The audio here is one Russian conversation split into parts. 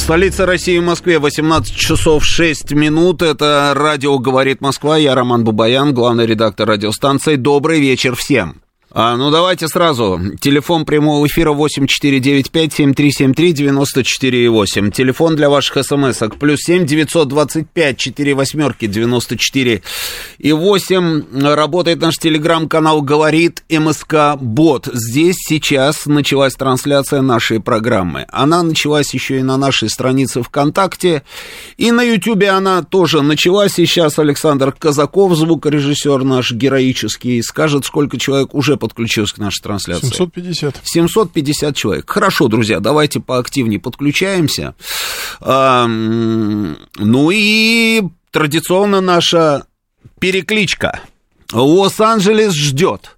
Столица России в Москве, 18 часов 6 минут. Это радио «Говорит Москва». Я Роман Бубаян, главный редактор радиостанции. Добрый вечер всем. А, ну, давайте сразу. Телефон прямого эфира 8495-7373-94,8. Телефон для ваших смс-ок. Плюс 7 925 4 восьмерки 94 и 8. Работает наш телеграм-канал «Говорит МСК Бот». Здесь сейчас началась трансляция нашей программы. Она началась еще и на нашей странице ВКонтакте. И на Ютубе она тоже началась. И сейчас Александр Казаков, звукорежиссер наш героический, скажет, сколько человек уже подключилось к нашей трансляции? 750. 750 человек. Хорошо, друзья, давайте поактивнее подключаемся. Ну и традиционно наша перекличка. Лос-Анджелес ждет.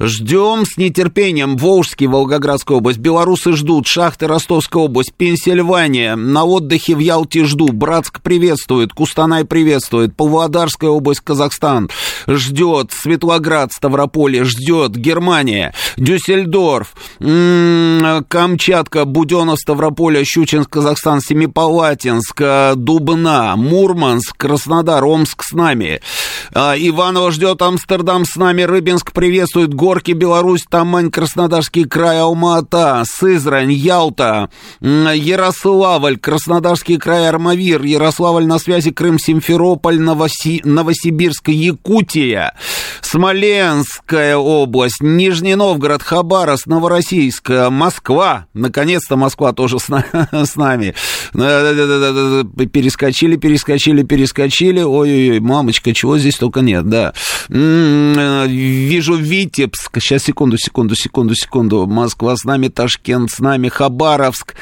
Ждем с нетерпением. Волжский, Волгоградская область. Белорусы ждут. Шахты, Ростовская область. Пенсильвания. На отдыхе в Ялте жду. Братск приветствует. Кустанай приветствует. Павлодарская область, Казахстан. Ждет. Светлоград, Ставрополье. Ждет. Германия. Дюссельдорф. М-м, Камчатка, Буденов, Ставрополье, Щучинск, Казахстан. Семипалатинск. Дубна. Мурманск, Краснодар. Омск с нами. А, Иваново ждет Амстердам с нами. Рыбинск приветствует. Горки, Беларусь, Тамань, Краснодарский край, Алма-Ата, Сызрань, Ялта, Ярославль, Краснодарский край, Армавир, Ярославль на связи, Крым, Симферополь, Новоси... Новосибирск, Якутия, Смоленская область, Нижний Новгород, Хабаровск, Новороссийск, Москва, наконец-то Москва тоже с, с нами. Перескочили, перескочили, перескочили. Ой-ой-ой, мамочка, чего здесь только нет, да. Вижу Витебск. Сейчас, секунду, секунду, секунду, секунду. Москва с нами, Ташкент с нами, Хабаровск.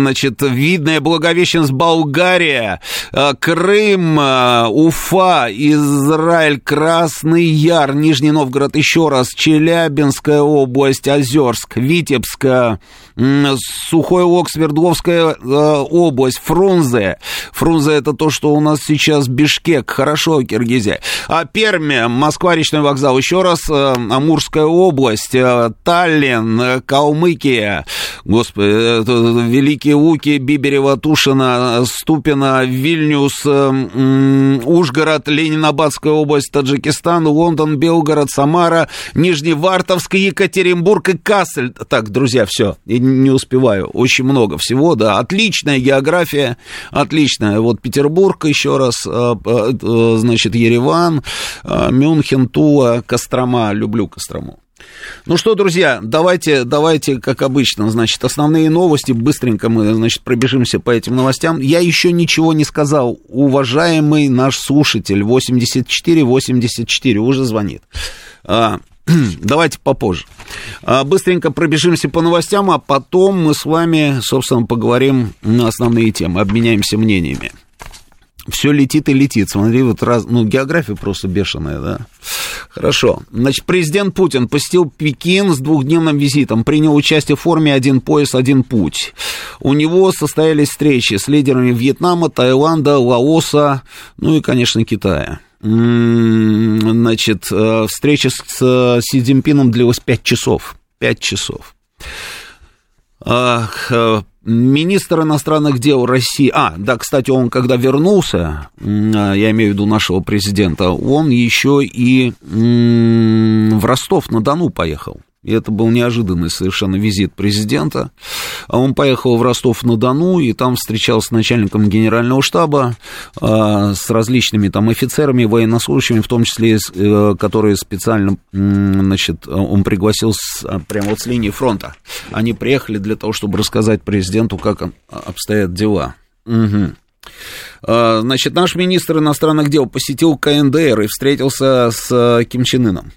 Значит, Видное, Благовещенск, Болгария, Крым, Уфа, Израиль, Красный Яр, Нижний Новгород, еще раз, Челябинская область, Озерск, Витебск, Сухой Лог, Свердловская область, Фрунзе. Фрунзе это то, что у нас сейчас Бишкек. Хорошо, Киргизия. А Пермь, Москва, речной вокзал. Еще раз, Амурская область, Таллин, Калмыкия. Господи, Великие Луки, Биберева, Тушина, Ступина, Вильнюс, Ужгород, Ленинабадская область, Таджикистан, Лондон, Белгород, Самара, Нижневартовск, Екатеринбург и Кассель. Так, друзья, все, не успеваю. Очень много всего, да. Отличная география, отличная. Вот Петербург еще раз, значит, Ереван, Мюнхен, Тула, Кострома. Люблю Кострому. Ну что, друзья, давайте, давайте, как обычно, значит, основные новости, быстренько мы, значит, пробежимся по этим новостям. Я еще ничего не сказал, уважаемый наш слушатель, 84-84, уже звонит. Давайте попозже. Быстренько пробежимся по новостям, а потом мы с вами, собственно, поговорим на основные темы, обменяемся мнениями. Все летит и летит. Смотри, вот раз, ну, география просто бешеная, да. Хорошо. Значит, президент Путин посетил Пекин с двухдневным визитом, принял участие в форуме «Один пояс, один путь». У него состоялись встречи с лидерами Вьетнама, Таиланда, Лаоса, ну и, конечно, Китая. Значит, встреча с Си Цзиньпином длилась 5 часов. 5 часов. Министр иностранных дел России, а, да, кстати, он когда вернулся, я имею в виду нашего президента, он еще и в Ростов-на-Дону поехал. И это был неожиданный совершенно визит президента. Он поехал в Ростов-на-Дону и там встречался с начальником генерального штаба, а, с различными там офицерами, военнослужащими, в том числе, э, которые специально, значит, он пригласил с, а, прямо вот с линии фронта. Они приехали для того, чтобы рассказать президенту, как обстоят дела. Угу. Значит, наш министр иностранных дел посетил КНДР и встретился с Ким Чен Ыном.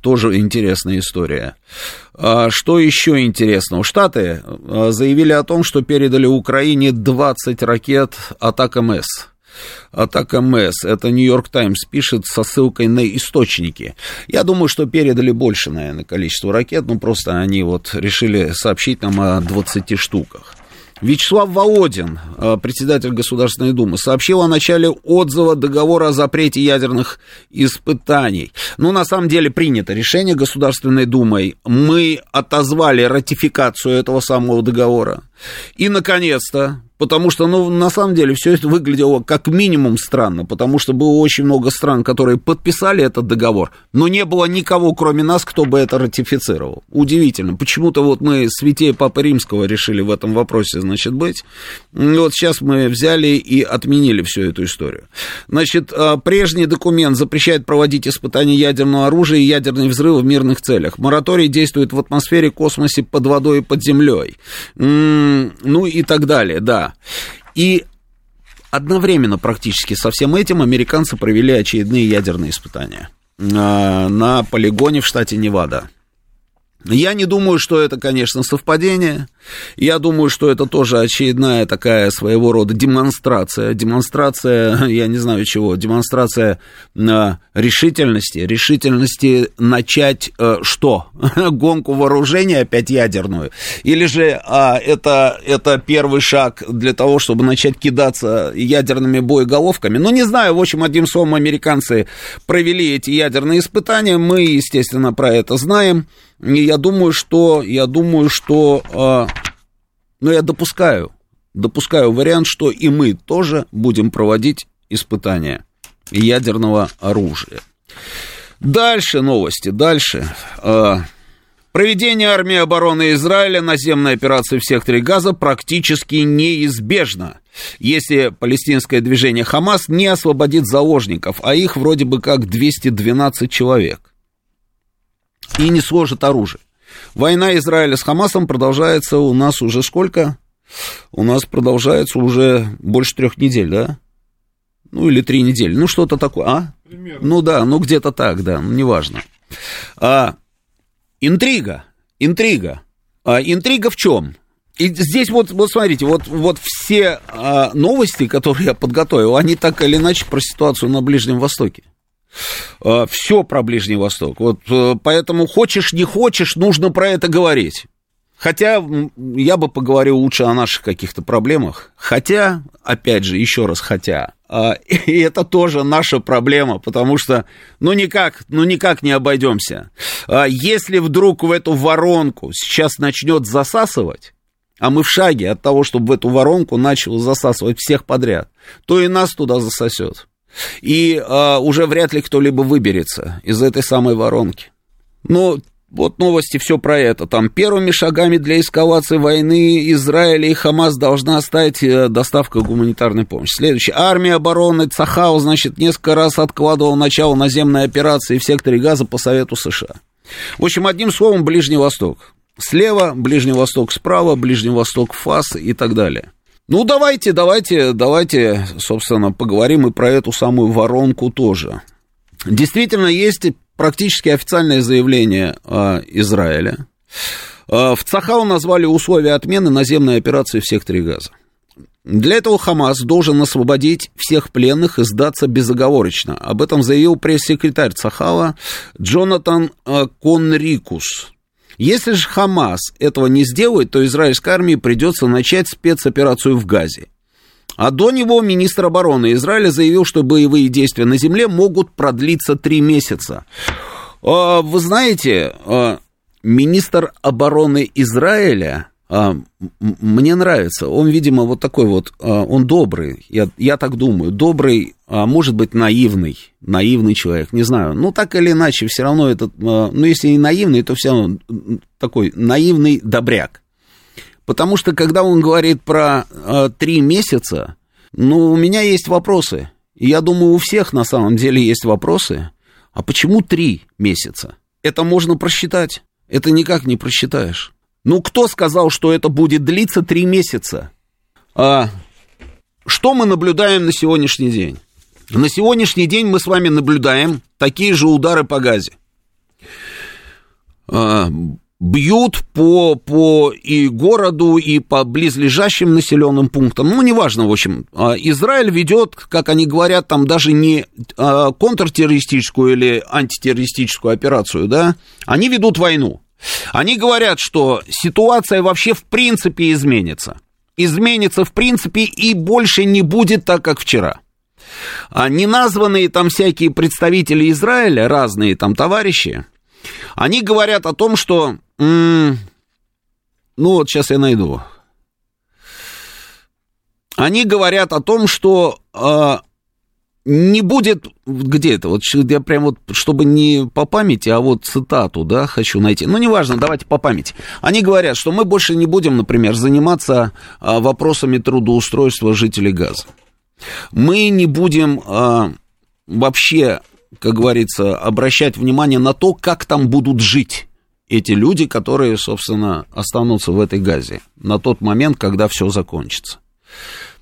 Тоже интересная история. А, что еще интересного? Штаты а, заявили о том, что передали Украине 20 ракет атак МС. Атака МС. Это Нью-Йорк Таймс пишет со ссылкой на источники. Я думаю, что передали больше, наверное, количество ракет, ну просто они вот решили сообщить нам о 20 штуках. Вячеслав Володин, э, председатель Государственной Думы, сообщил о начале отзыва договора о запрете ядерных испытаний. Ну, на самом деле, принято решение Государственной Думой. Мы отозвали ратификацию этого самого договора. И, наконец-то, потому что, ну, на самом деле, все это выглядело как минимум странно, потому что было очень много стран, которые подписали этот договор, но не было никого, кроме нас, кто бы это ратифицировал. Удивительно. Почему-то вот мы святее Папы Римского решили в этом вопросе, значит, быть. И вот сейчас мы взяли и отменили всю эту историю. Значит, а, прежний документ запрещает проводить испытания ядерного оружия и ядерные взрывы в мирных целях. Мораторий действует в атмосфере, космосе, под водой и под землей. Ну и так далее, да. И одновременно практически со всем этим американцы провели очередные ядерные испытания а, на полигоне в штате Невада. Я не думаю, что это, конечно, совпадение. Я думаю, что это тоже очередная такая своего рода демонстрация. Демонстрация, я не знаю чего, демонстрация э, решительности. Решительности начать э, что? Гонку вооружения опять ядерную? Или же э, это, это первый шаг для того, чтобы начать кидаться ядерными боеголовками? Ну, не знаю, в общем, одним словом, американцы провели эти ядерные испытания. Мы, естественно, про это знаем. И я думаю, что, я думаю, что, ну, я допускаю, допускаю вариант, что и мы тоже будем проводить испытания ядерного оружия. Дальше новости, дальше. Э, проведение армии обороны Израиля наземной операции в секторе Газа практически неизбежно, если палестинское движение Хамас не освободит заложников, а их вроде бы как 212 человек и не сложит оружие. Война Израиля с Хамасом продолжается у нас уже сколько? У нас продолжается уже больше трех недель, да? Ну, или три недели. Ну, что-то такое. А? Примерно. Ну, да, ну, где-то так, да, ну, неважно. А, интрига, интрига. А, интрига в чем? И здесь вот, вот смотрите, вот, вот все а, новости, которые я подготовил, они так или иначе про ситуацию на Ближнем Востоке. Э, все про Ближний Восток. Вот э, поэтому хочешь, не хочешь, нужно про это говорить. Хотя я бы поговорил лучше о наших каких-то проблемах. Хотя, опять же, еще раз, хотя, э, и это тоже наша проблема, потому что, ну никак, ну никак не обойдемся. Если вдруг в эту воронку сейчас начнет засасывать, а мы в шаге от того, чтобы в эту воронку начал засасывать всех подряд, то и нас туда засосет. И а, уже вряд ли кто-либо выберется из этой самой воронки. Но вот новости все про это. Там первыми шагами для эскалации войны Израиля и Хамас должна стать э, доставка гуманитарной помощи. Следующее. Армия обороны Цахау, значит, несколько раз откладывала начало наземной операции в секторе Газа по совету США. В общем, одним словом, Ближний Восток. Слева Ближний Восток справа, Ближний Восток ФАС и так далее. Ну, давайте, давайте, давайте, собственно, поговорим и про эту самую воронку тоже. Действительно, есть практически официальное заявление э, Израиля. Э, в Цахау назвали условия отмены наземной операции в секторе Газа. Для этого Хамас должен освободить всех пленных и сдаться безоговорочно. Об этом заявил пресс-секретарь Цахала Джонатан э, Конрикус. Если же Хамас этого не сделает, то израильской армии придется начать спецоперацию в Газе. А до него министр обороны Израиля заявил, что боевые действия на земле могут продлиться три месяца. А, вы знаете, а, министр обороны Израиля мне нравится. Он, видимо, вот такой вот, а, он добрый, я, я так думаю, добрый, а может быть, наивный, наивный человек, не знаю. Ну, так или иначе, все равно это, а, ну, если не наивный, то все равно такой наивный добряк. Потому что, когда он говорит про а, три месяца, ну, у меня есть вопросы. Я думаю, у всех на самом деле есть вопросы. А почему три месяца? Это можно просчитать. Это никак не просчитаешь. Ну, кто сказал, что это будет длиться три месяца? А, что мы наблюдаем на сегодняшний день? На сегодняшний день мы с вами наблюдаем такие же удары по газе. бьют по, по и городу, и по близлежащим населенным пунктам. Ну, неважно, в общем. А, Израиль ведет, как они говорят, там даже не а, контртеррористическую или антитеррористическую операцию, да, они ведут войну. Они говорят, что ситуация вообще в принципе изменится. Изменится в принципе и больше не будет так, как вчера. А неназванные там всякие представители Израиля, разные там товарищи, они говорят о том, что ну вот сейчас я найду. Они говорят о том, что э, не будет, где это, вот я прям вот, чтобы не по памяти, а вот цитату, да, хочу найти. Ну, неважно, давайте по памяти. Они говорят, что мы больше не будем, например, заниматься э, вопросами трудоустройства жителей Газа. Мы не будем э, вообще, как говорится, обращать внимание на то, как там будут жить эти люди, которые, собственно, останутся в этой газе на тот момент, когда все закончится.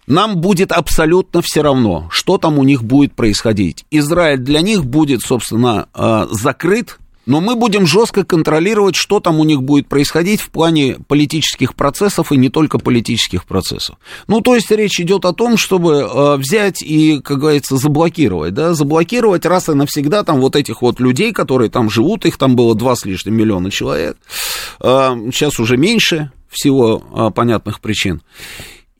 Нам будет абсолютно все равно, что там у них будет происходить. Израиль для них будет, собственно, э, закрыт но мы будем жестко контролировать, что там у них будет происходить в плане политических процессов и не только политических процессов. Ну, то есть речь идет о том, чтобы э, взять и, как говорится, заблокировать, да, заблокировать раз и навсегда там вот этих вот людей, которые там живут, их там было два с лишним миллиона человек, э, сейчас уже меньше всего понятных причин.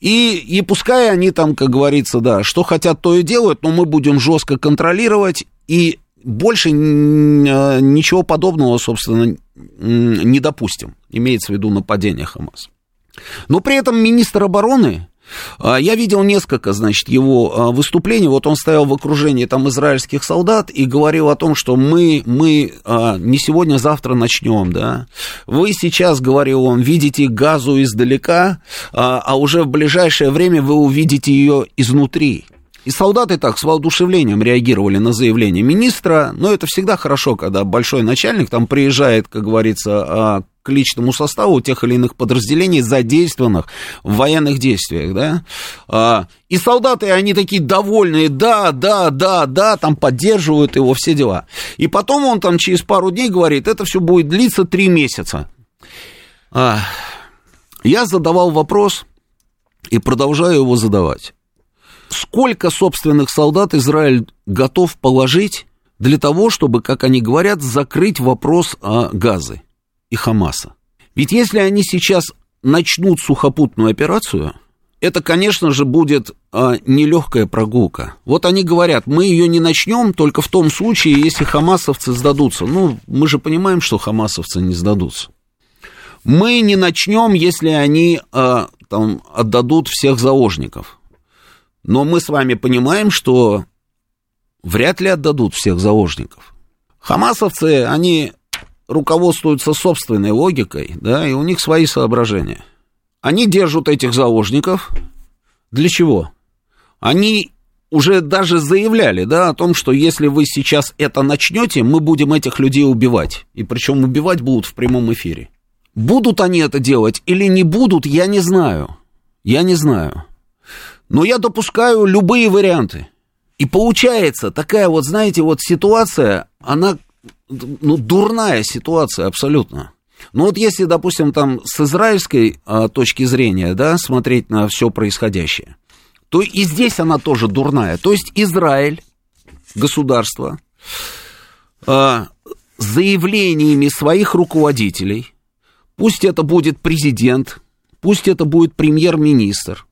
И, и пускай они там, как говорится, да, что хотят, то и делают, но мы будем жестко контролировать и больше а, ничего подобного, собственно, не допустим. Имеется в виду нападение Хамас. Но при этом министр обороны, я видел несколько, значит, его а, выступлений. Вот он стоял в окружении там израильских солдат и говорил о том, что мы, мы не сегодня, а завтра начнем, да. Вы сейчас, говорил он, видите газу издалека, а уже в ближайшее время вы увидите ее изнутри. И солдаты так с воодушевлением реагировали на заявление министра, но это всегда хорошо, когда большой начальник там приезжает, как говорится, а, личному составу тех или иных подразделений, задействованных в военных действиях, да, а, и солдаты, они такие довольные, да, да, да, да, там поддерживают его, все дела. И потом он там через пару дней говорит, это все будет длиться три месяца. А, я задавал вопрос и продолжаю его задавать сколько собственных солдат Израиль готов положить для того, чтобы, как они говорят, закрыть вопрос о Газе и Хамаса. Ведь если они сейчас начнут сухопутную операцию, это, конечно же, будет а, нелегкая прогулка. Вот они говорят, мы ее не начнем только в том случае, если хамасовцы сдадутся. Ну, мы же понимаем, что хамасовцы не сдадутся. Мы не начнем, если они а, там, отдадут всех заложников. Но мы с вами понимаем, что вряд ли отдадут всех заложников. Хамасовцы, они руководствуются собственной логикой, да, и у них свои соображения. Они держат этих заложников. Для чего? Они уже даже заявляли, да, о том, что если вы сейчас это начнете, мы будем этих людей убивать. И причем убивать будут в прямом эфире. Будут они это делать или не будут, я не знаю. Я не знаю. Но я допускаю любые варианты. И получается такая вот, знаете, вот ситуация, она, ну, дурная ситуация абсолютно. Ну вот если, допустим, там с израильской а, точки зрения, да, смотреть на все происходящее, то и здесь она тоже дурная. То есть Израиль, государство, а, заявлениями своих руководителей, пусть это будет президент, пусть это будет премьер-министр,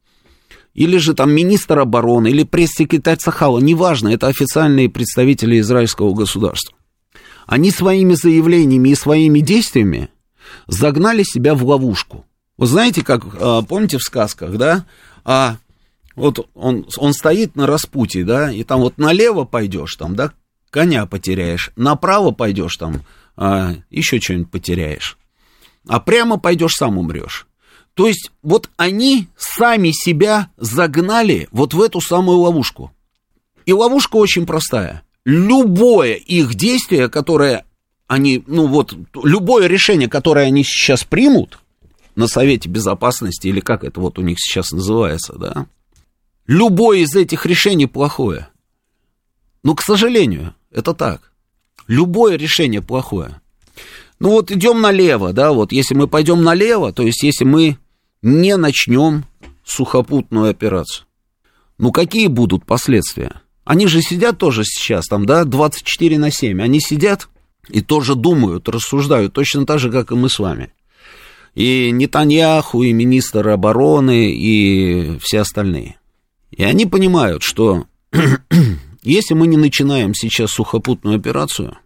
или же там министр обороны, или пресс-секретарь Сахала, неважно, это официальные представители израильского государства. Они своими заявлениями и своими действиями загнали себя в ловушку. Вы знаете, как, а, помните в сказках, да, а, вот он, он стоит на распутье, да, и там вот налево пойдешь, там, да, коня потеряешь, направо пойдешь, там, а, еще что-нибудь потеряешь, а прямо пойдешь, сам умрешь. То есть вот они сами себя загнали вот в эту самую ловушку. И ловушка очень простая. Любое их действие, которое они, ну вот, любое решение, которое они сейчас примут на Совете Безопасности, или как это вот у них сейчас называется, да, любое из этих решений плохое. Но, к сожалению, это так. Любое решение плохое. Ну вот идем налево, да, вот если мы пойдем налево, то есть если мы не начнем сухопутную операцию, ну какие будут последствия? Они же сидят тоже сейчас там, да, 24 на 7, они сидят и тоже думают, рассуждают, точно так же, как и мы с вами. И Нетаньяху, и министр обороны, и все остальные. И они понимают, что если мы не начинаем сейчас сухопутную операцию,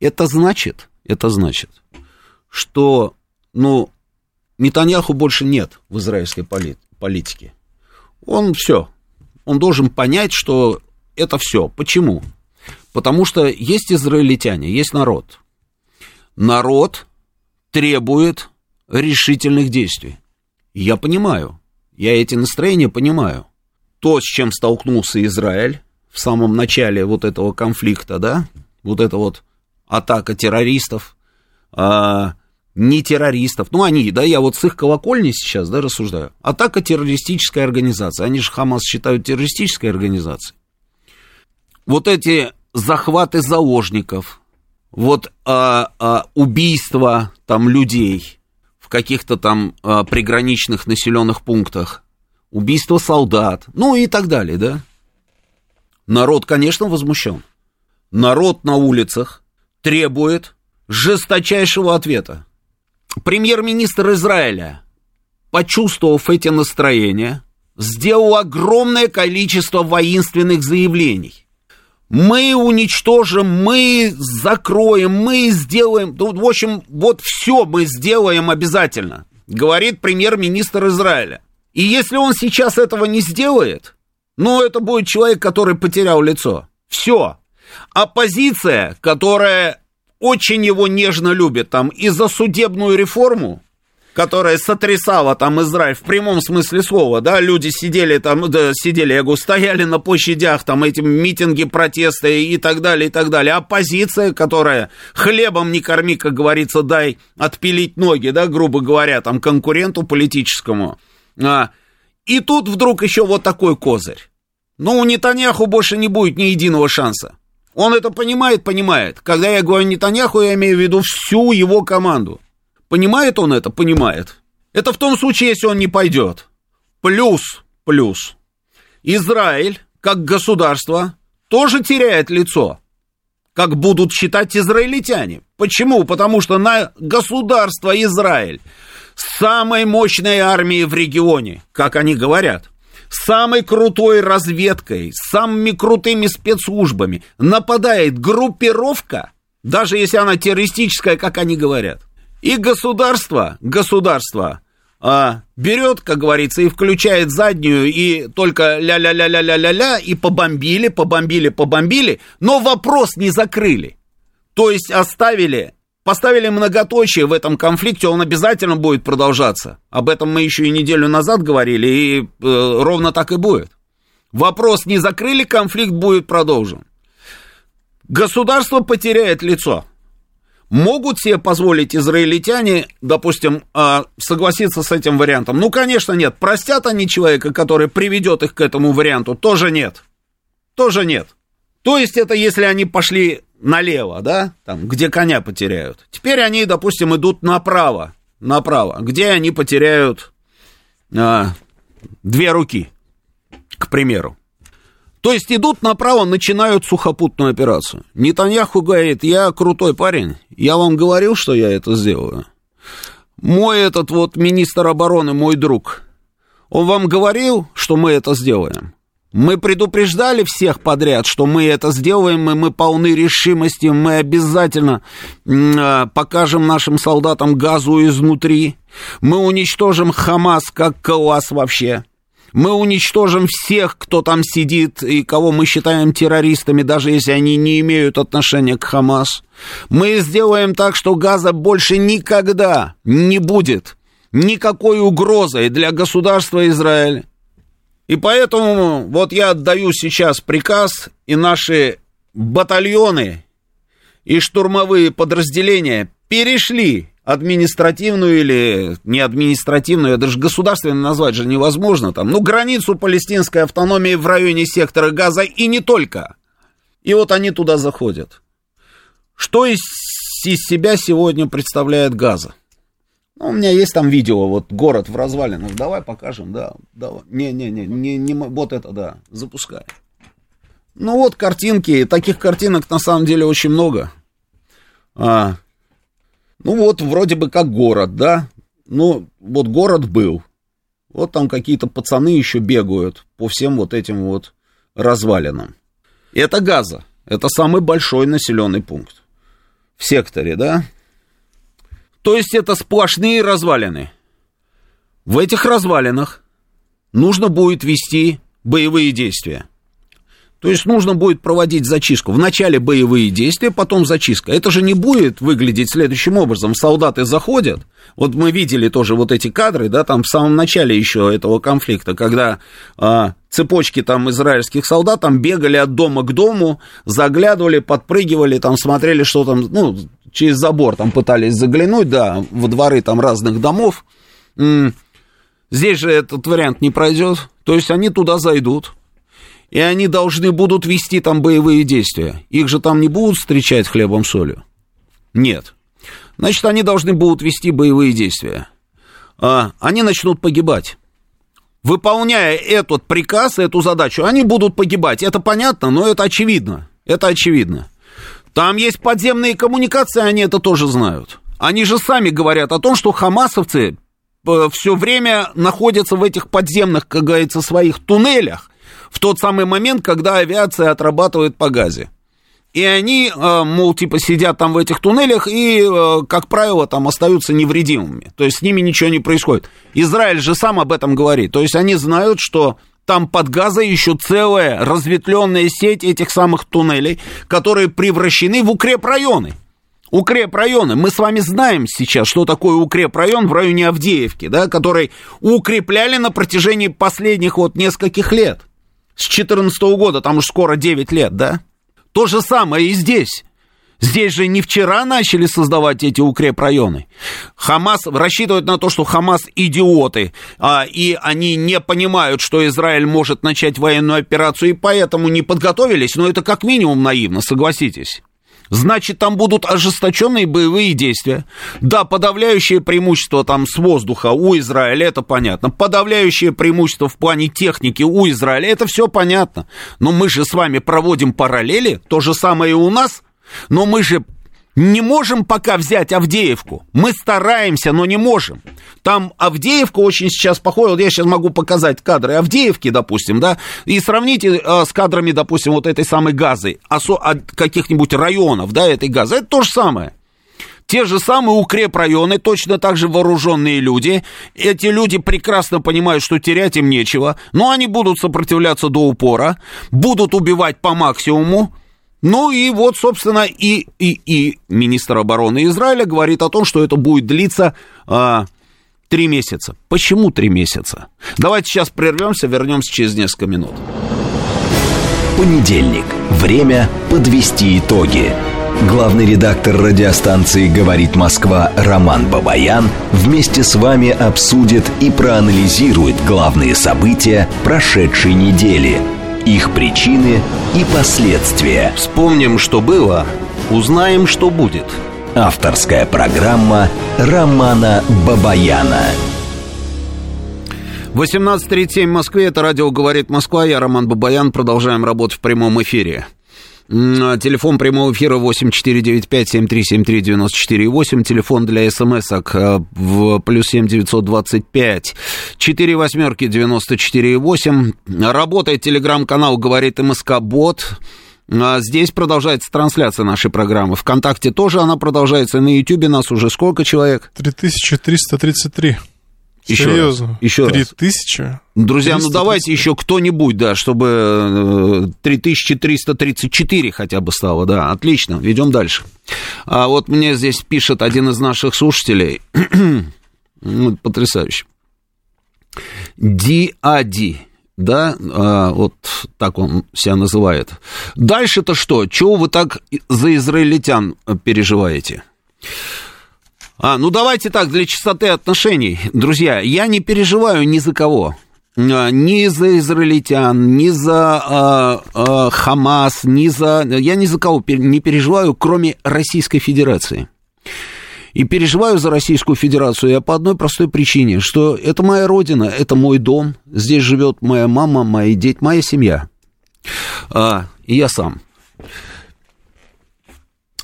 это значит, это значит, что, ну, Нетаньяху больше нет в израильской политике. Он все, он должен понять, что это все. Почему? Потому что есть израильтяне, есть народ. Народ требует решительных действий. Я понимаю, я эти настроения понимаю. То, с чем столкнулся Израиль в самом начале вот этого конфликта, да, вот это вот атака террористов, а, не террористов, ну они, да, я вот с их колокольни сейчас, да, рассуждаю, атака террористической организации, они же Хамас считают террористической организацией. Вот эти захваты заложников, вот а, а, убийства там людей в каких-то там а, приграничных населенных пунктах, убийство солдат, ну и так далее, да. Народ, конечно, возмущен. Народ на улицах требует жесточайшего ответа. Премьер-министр Израиля, почувствовав эти настроения, сделал огромное количество воинственных заявлений. Мы уничтожим, мы закроем, мы сделаем, ну, в общем, вот все мы сделаем обязательно, говорит премьер-министр Израиля. И если он сейчас этого не сделает, ну, это будет человек, который потерял лицо. Все. Оппозиция, которая очень его нежно любит, там, и за судебную реформу, которая сотрясала там Израиль в прямом смысле слова, да, люди сидели там, да, сидели, я говорю, стояли на площадях, там, эти митинги, протесты и так далее, и так далее. Оппозиция, которая хлебом не корми, как говорится, дай отпилить ноги, да, грубо говоря, там, конкуренту политическому. А, и тут вдруг еще вот такой козырь. Ну, у Нетаньяху больше не будет ни единого шанса. Он это понимает, понимает. Когда я говорю Нетаньяху, я имею в виду всю его команду. Понимает он это? Понимает. Это в том случае, если он не пойдет. Плюс, плюс. Израиль, как государство, тоже теряет лицо. Как будут считать израильтяне. Почему? Потому что на государство Израиль самой мощной армией в регионе, как они говорят, самой крутой разведкой, самыми крутыми спецслужбами нападает группировка, даже если она террористическая, как они говорят. И государство, государство а, берет, как говорится, и включает заднюю, и только ля-ля-ля-ля-ля-ля-ля, и побомбили, побомбили, побомбили, но вопрос не закрыли. То есть оставили поставили многоточие в этом конфликте, он обязательно будет продолжаться. Об этом мы еще и неделю назад говорили, и э, ровно так и будет. Вопрос не закрыли, конфликт будет продолжен. Государство потеряет лицо. Могут себе позволить израильтяне, допустим, э, согласиться с этим вариантом? Ну, конечно, нет. Простят они человека, который приведет их к этому варианту? Тоже нет. Тоже нет. То есть это если они пошли налево, да, там, где коня потеряют. Теперь они, допустим, идут направо, направо, где они потеряют а, две руки, к примеру. То есть идут направо, начинают сухопутную операцию. Нетаньяху говорит, я крутой парень, я вам говорил, что я это сделаю. Мой этот вот министр обороны, мой друг, он вам говорил, что мы это сделаем? Мы предупреждали всех подряд, что мы это сделаем, и мы полны решимости, мы обязательно э, покажем нашим солдатам газу изнутри, мы уничтожим Хамас как класс вообще. Мы уничтожим всех, кто там сидит и кого мы считаем террористами, даже если они не имеют отношения к Хамас. Мы сделаем так, что газа больше никогда не будет никакой угрозой для государства Израиль. И поэтому вот я отдаю сейчас приказ, и наши батальоны и штурмовые подразделения перешли административную или не административную, даже государственную назвать же невозможно, там, ну, границу палестинской автономии в районе сектора Газа и не только. И вот они туда заходят. Что из из себя сегодня представляет Газа? Ну, у меня есть там видео, вот город в развалинах. Давай покажем, да. Давай. Не-не-не, не, не, вот это, да, запускай. Ну вот картинки, таких картинок на самом деле очень много. А, ну вот вроде бы как город, да. Ну вот город был. Вот там какие-то пацаны еще бегают по всем вот этим вот развалинам. Это Газа. Это самый большой населенный пункт в секторе, да? То есть это сплошные развалины. В этих развалинах нужно будет вести боевые действия. То есть нужно будет проводить зачистку. Вначале боевые действия, потом зачистка. Это же не будет выглядеть следующим образом. Солдаты заходят. Вот мы видели тоже вот эти кадры, да, там в самом начале еще этого конфликта, когда а, цепочки там израильских солдат там бегали от дома к дому, заглядывали, подпрыгивали, там смотрели, что там, ну, через забор там пытались заглянуть, да, во дворы там разных домов. Здесь же этот вариант не пройдет. То есть они туда зайдут, и они должны будут вести там боевые действия. Их же там не будут встречать хлебом солью? Нет. Значит, они должны будут вести боевые действия. А, они начнут погибать. Выполняя этот приказ, эту задачу, они будут погибать. Это понятно, но это очевидно. Это очевидно. Там есть подземные коммуникации, они это тоже знают. Они же сами говорят о том, что хамасовцы э, все время находятся в этих подземных, как говорится, своих туннелях, в тот самый момент, когда авиация отрабатывает по газе. И они, э, мол, типа сидят там в этих туннелях и, э, как правило, там остаются невредимыми. То есть с ними ничего не происходит. Израиль же сам об этом говорит. То есть они знают, что там под газой еще целая разветвленная сеть этих самых туннелей, которые превращены в укрепрайоны. Укрепрайоны. Мы с вами знаем сейчас, что такое укрепрайон в районе Авдеевки, да, который укрепляли на протяжении последних вот нескольких лет с 2014 года, там уж скоро 9 лет, да? То же самое и здесь. Здесь же не вчера начали создавать эти укрепрайоны. Хамас рассчитывает на то, что Хамас идиоты, а, и они не понимают, что Израиль может начать военную операцию, и поэтому не подготовились, но это как минимум наивно, согласитесь. Значит, там будут ожесточенные боевые действия. Да, подавляющее преимущество там с воздуха у Израиля, это понятно. Подавляющее преимущество в плане техники у Израиля, это все понятно. Но мы же с вами проводим параллели, то же самое и у нас. Но мы же не можем пока взять Авдеевку. Мы стараемся, но не можем. Там Авдеевка очень сейчас похожа. Вот я сейчас могу показать кадры Авдеевки, допустим, да, и сравните э, с кадрами, допустим, вот этой самой газы, осо- каких-нибудь районов, да, этой газы. Это то же самое. Те же самые укрепрайоны, точно так же вооруженные люди. Эти люди прекрасно понимают, что терять им нечего, но они будут сопротивляться до упора, будут убивать по максимуму, ну и вот, собственно, и, и, и министр обороны Израиля говорит о том, что это будет длиться а, три месяца. Почему три месяца? Давайте сейчас прервемся, вернемся через несколько минут. Понедельник. Время подвести итоги. Главный редактор радиостанции «Говорит Москва» Роман Бабаян вместе с вами обсудит и проанализирует главные события прошедшей недели – их причины и последствия. Вспомним, что было, узнаем, что будет. Авторская программа Романа Бабаяна. 18.37 в Москве, это радио «Говорит Москва», я Роман Бабаян, продолжаем работать в прямом эфире. Телефон прямого эфира 8495-7373-94-8. Телефон для смс-ок э, в плюс 7 925 4 восьмерки 94,8. Работает телеграм-канал «Говорит МСК Бот». А здесь продолжается трансляция нашей программы. Вконтакте тоже она продолжается. На Ютьюбе нас уже сколько человек? 3333. Еще Серьезно? Раз. Еще Три раз. тысячи? Друзья, ну давайте еще кто-нибудь, да, чтобы 3334 хотя бы стало, да, отлично, ведем дальше. А вот мне здесь пишет один из наших слушателей, ну, потрясающе, Диади, да, а, вот так он себя называет. Дальше-то что? Чего вы так за израильтян переживаете? А, ну давайте так, для чистоты отношений. Друзья, я не переживаю ни за кого. ни за израильтян, ни за а, а, Хамас, ни за... Я ни за кого не переживаю, кроме Российской Федерации. И переживаю за Российскую Федерацию я по одной простой причине, что это моя родина, это мой дом, здесь живет моя мама, мои дети, моя семья. А, и я сам.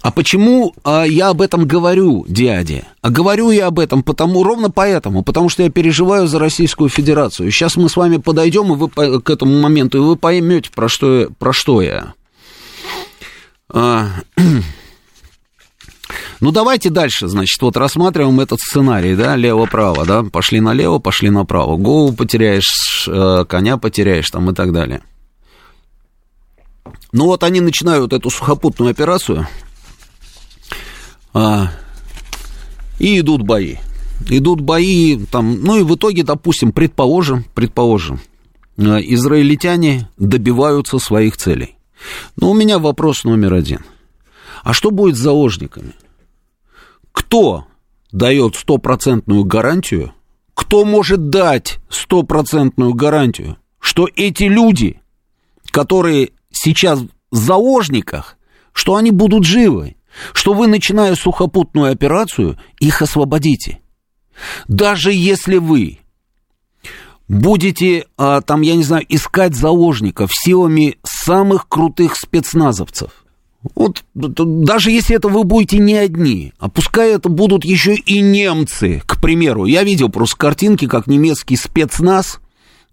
А почему а, я об этом говорю, дяде? А говорю я об этом потому, ровно поэтому, потому что я переживаю за Российскую Федерацию. Сейчас мы с вами подойдем и вы, к этому моменту, и вы поймете, про что, про что я. А, ну, давайте дальше, значит, вот рассматриваем этот сценарий, да, лево-право, да, пошли налево, пошли направо, голову потеряешь, э, коня потеряешь там и так далее. Ну, вот они начинают эту сухопутную операцию, а, и идут бои. Идут бои, там, ну и в итоге, допустим, предположим, предположим, а, израильтяне добиваются своих целей. Но у меня вопрос номер один. А что будет с заложниками? Кто дает стопроцентную гарантию? Кто может дать стопроцентную гарантию, что эти люди, которые сейчас в заложниках, что они будут живы? Что вы, начиная сухопутную операцию, их освободите. Даже если вы будете, а, там, я не знаю, искать заложников силами самых крутых спецназовцев, вот даже если это вы будете не одни, а пускай это будут еще и немцы, к примеру. Я видел просто картинки, как немецкий спецназ,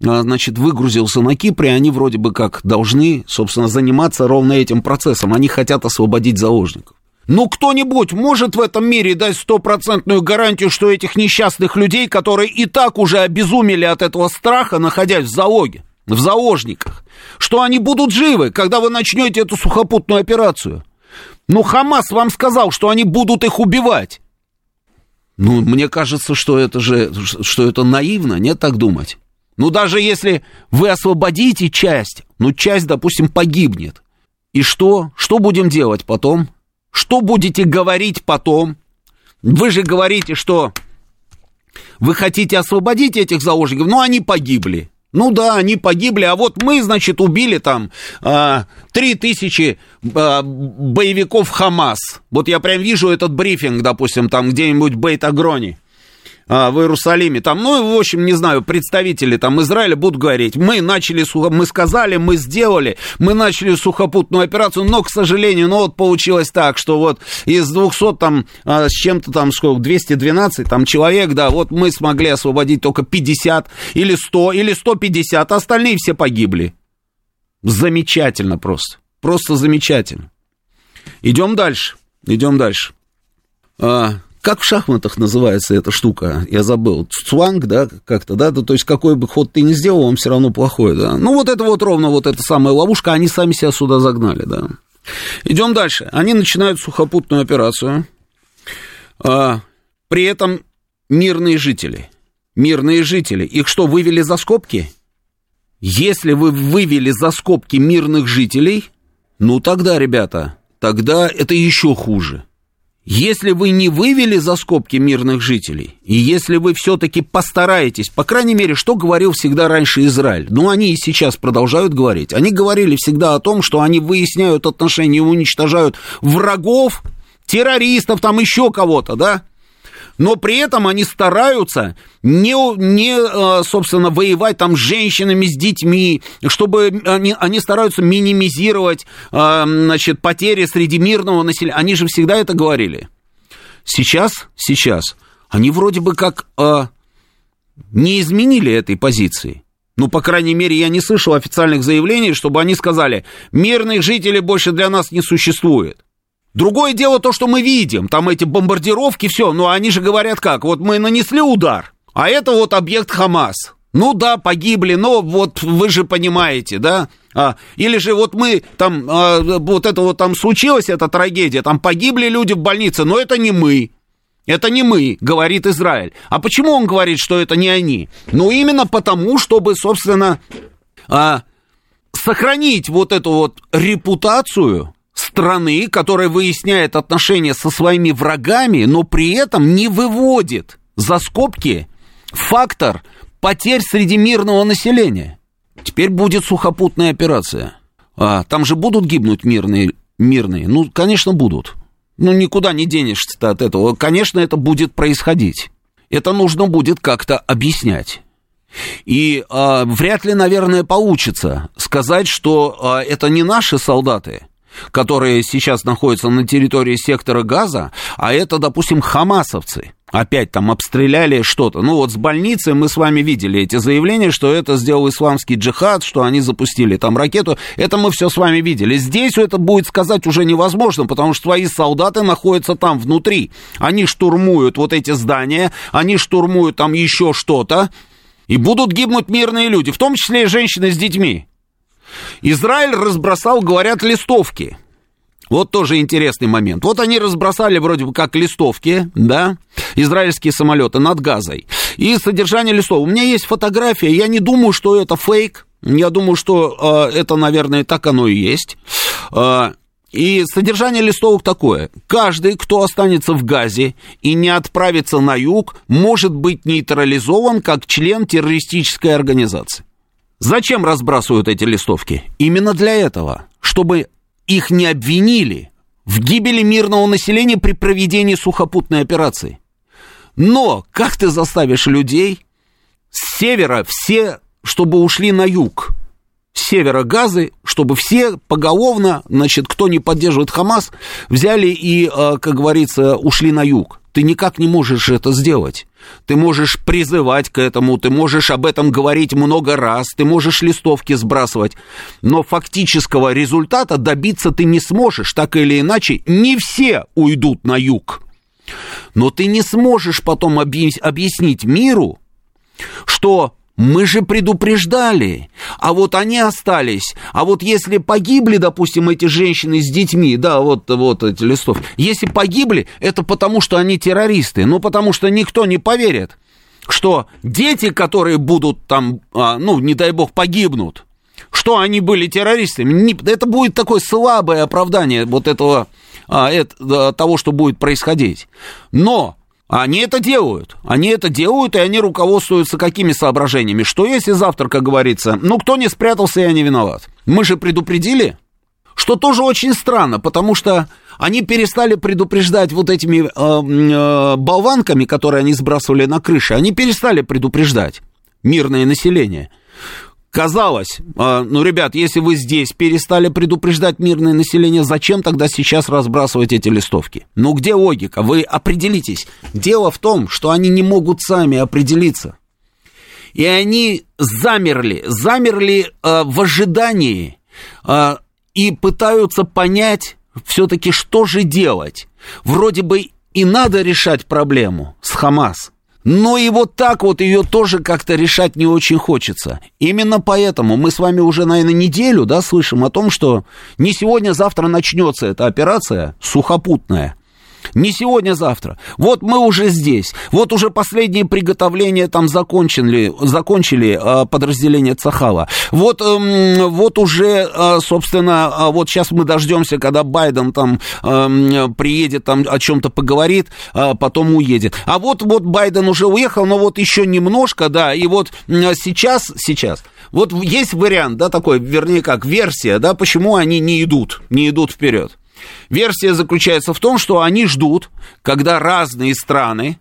а, значит, выгрузился на Кипре, они вроде бы как должны, собственно, заниматься ровно этим процессом. Они хотят освободить заложников. Ну, кто-нибудь может в этом мире дать стопроцентную гарантию, что этих несчастных людей, которые и так уже обезумели от этого страха, находясь в залоге, в заложниках, что они будут живы, когда вы начнете эту сухопутную операцию? Ну, Хамас вам сказал, что они будут их убивать. Ну, мне кажется, что это же, что это наивно, нет так думать. Ну, даже если вы освободите часть, ну, часть, допустим, погибнет. И что? Что будем делать потом? Что будете говорить потом? Вы же говорите, что вы хотите освободить этих заложников, но они погибли. Ну да, они погибли, а вот мы, значит, убили там а, три тысячи а, боевиков Хамас. Вот я прям вижу этот брифинг, допустим, там где-нибудь в Бейт-Агроне а, в Иерусалиме, там, ну, в общем, не знаю, представители там Израиля будут говорить, мы начали, мы сказали, мы сделали, мы начали сухопутную операцию, но, к сожалению, ну, вот получилось так, что вот из 200 там, а, с чем-то там, сколько, 212 там человек, да, вот мы смогли освободить только 50 или 100 или 150, а остальные все погибли. Замечательно просто, просто замечательно. Идем дальше, идем дальше. А, как в шахматах называется эта штука? Я забыл. Цуанг, да, как-то, да? То есть, какой бы ход ты ни сделал, он все равно плохой, да? Ну, вот это вот ровно вот эта самая ловушка, они сами себя сюда загнали, да. Идем дальше. Они начинают сухопутную операцию. А, при этом мирные жители. Мирные жители. Их что, вывели за скобки? Если вы вывели за скобки мирных жителей, ну тогда, ребята, тогда это еще хуже. Если вы не вывели за скобки мирных жителей, и если вы все-таки постараетесь, по крайней мере, что говорил всегда раньше Израиль, ну, они и сейчас продолжают говорить, они говорили всегда о том, что они выясняют отношения и уничтожают врагов, террористов, там еще кого-то, да, но при этом они стараются не, не э, собственно, воевать там с женщинами, с детьми, чтобы они, они стараются минимизировать, э, значит, потери среди мирного населения. Они же всегда это говорили. Сейчас, сейчас, они вроде бы как э, не изменили этой позиции. Ну, по крайней мере, я не слышал официальных заявлений, чтобы они сказали, мирных жителей больше для нас не существует. Другое дело то, что мы видим, там эти бомбардировки, все, но они же говорят как, вот мы нанесли удар, а это вот объект Хамас. Ну да, погибли, но вот вы же понимаете, да? А, или же вот мы там, а, вот это вот там случилось, эта трагедия, там погибли люди в больнице, но это не мы. Это не мы, говорит Израиль. А почему он говорит, что это не они? Ну, именно потому, чтобы, собственно, а, сохранить вот эту вот репутацию страны, которая выясняет отношения со своими врагами, но при этом не выводит за скобки фактор потерь среди мирного населения. Теперь будет сухопутная операция. А, там же будут гибнуть мирные, мирные? Ну, конечно, будут. Ну, никуда не денешься от этого. Конечно, это будет происходить. Это нужно будет как-то объяснять. И а, вряд ли, наверное, получится сказать, что а, это не наши солдаты, которые сейчас находятся на территории сектора газа, а это, допустим, хамасовцы. Опять там обстреляли что-то. Ну вот с больницы мы с вами видели эти заявления, что это сделал исламский джихад, что они запустили там ракету. Это мы все с вами видели. Здесь это будет сказать уже невозможно, потому что твои солдаты находятся там внутри. Они штурмуют вот эти здания, они штурмуют там еще что-то. И будут гибнуть мирные люди, в том числе и женщины с детьми. Израиль разбросал, говорят, листовки. Вот тоже интересный момент. Вот они разбросали вроде бы как листовки, да, израильские самолеты над Газой. И содержание листов. У меня есть фотография, я не думаю, что это фейк. Я думаю, что э, это, наверное, так оно и есть. Э, и содержание листовок такое. Каждый, кто останется в Газе и не отправится на юг, может быть нейтрализован как член террористической организации. Зачем разбрасывают эти листовки? Именно для этого, чтобы их не обвинили в гибели мирного населения при проведении сухопутной операции. Но как ты заставишь людей с севера все, чтобы ушли на юг? С севера Газы, чтобы все поголовно, значит, кто не поддерживает Хамас, взяли и, э, как говорится, ушли на юг. Ты никак не можешь это сделать. Ты можешь призывать к этому, ты можешь об этом говорить много раз, ты можешь листовки сбрасывать, но фактического результата добиться ты не сможешь, так или иначе, не все уйдут на юг. Но ты не сможешь потом объяснить миру, что мы же предупреждали, а вот они остались. А вот если погибли, допустим, эти женщины с детьми, да, вот, вот эти листов, если погибли, это потому, что они террористы, ну, потому что никто не поверит, что дети, которые будут там, а, ну, не дай бог, погибнут, что они были террористами. Это будет такое слабое оправдание вот этого, а, того, что будет происходить. Но они это делают. Они это делают, и они руководствуются какими соображениями? Что если завтра, как говорится, ну, кто не спрятался, я не виноват. Мы же предупредили, что тоже очень странно, потому что они перестали предупреждать вот этими э, э, болванками, которые они сбрасывали на крыши, они перестали предупреждать мирное население. Казалось, а, ну, ребят, если вы здесь перестали предупреждать мирное население, зачем тогда сейчас разбрасывать эти листовки? Ну, где логика? Вы определитесь. Дело в том, что они не могут сами определиться. И они замерли, замерли э, в ожидании э, и пытаются понять все-таки, что же делать. Вроде бы и надо решать проблему с Хамас, но и вот так вот ее тоже как-то решать не очень хочется. Именно поэтому мы с вами уже, наверное, неделю, да, слышим о том, что не сегодня-завтра начнется эта операция сухопутная. Не сегодня, завтра. Вот мы уже здесь. Вот уже последние приготовления там закончили, закончили э, подразделение Цахала. Вот, э, вот уже, э, собственно, э, вот сейчас мы дождемся, когда Байден там э, приедет, там о чем-то поговорит, потом уедет. А вот, вот Байден уже уехал, но вот еще немножко, да, и вот сейчас, сейчас, вот есть вариант, да, такой, вернее как, версия, да, почему они не идут, не идут вперед. Версия заключается в том, что они ждут, когда разные страны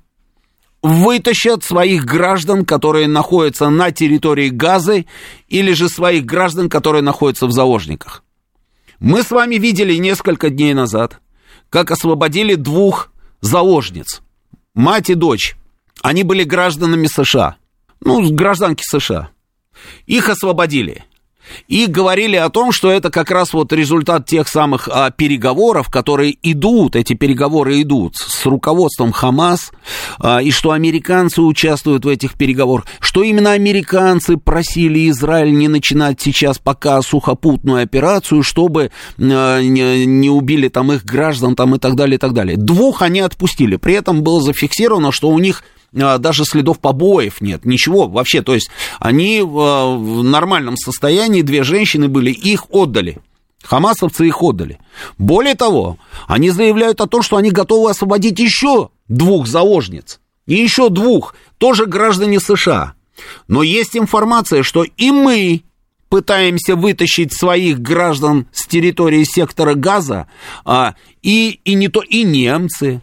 вытащат своих граждан, которые находятся на территории Газы, или же своих граждан, которые находятся в заложниках. Мы с вами видели несколько дней назад, как освободили двух заложниц, мать и дочь. Они были гражданами США, ну, гражданки США. Их освободили. И говорили о том, что это как раз вот результат тех самых а, переговоров, которые идут, эти переговоры идут с руководством Хамас, а, и что американцы участвуют в этих переговорах, что именно американцы просили Израиль не начинать сейчас пока сухопутную операцию, чтобы а, не, не убили там их граждан там и так далее, и так далее. Двух они отпустили, при этом было зафиксировано, что у них даже следов побоев нет, ничего вообще. То есть они а, в нормальном состоянии, две женщины были, их отдали. Хамасовцы их отдали. Более того, они заявляют о том, что они готовы освободить еще двух заложниц. И еще двух, тоже граждане США. Но есть информация, что и мы пытаемся вытащить своих граждан с территории сектора газа, а, и, и не то, и немцы,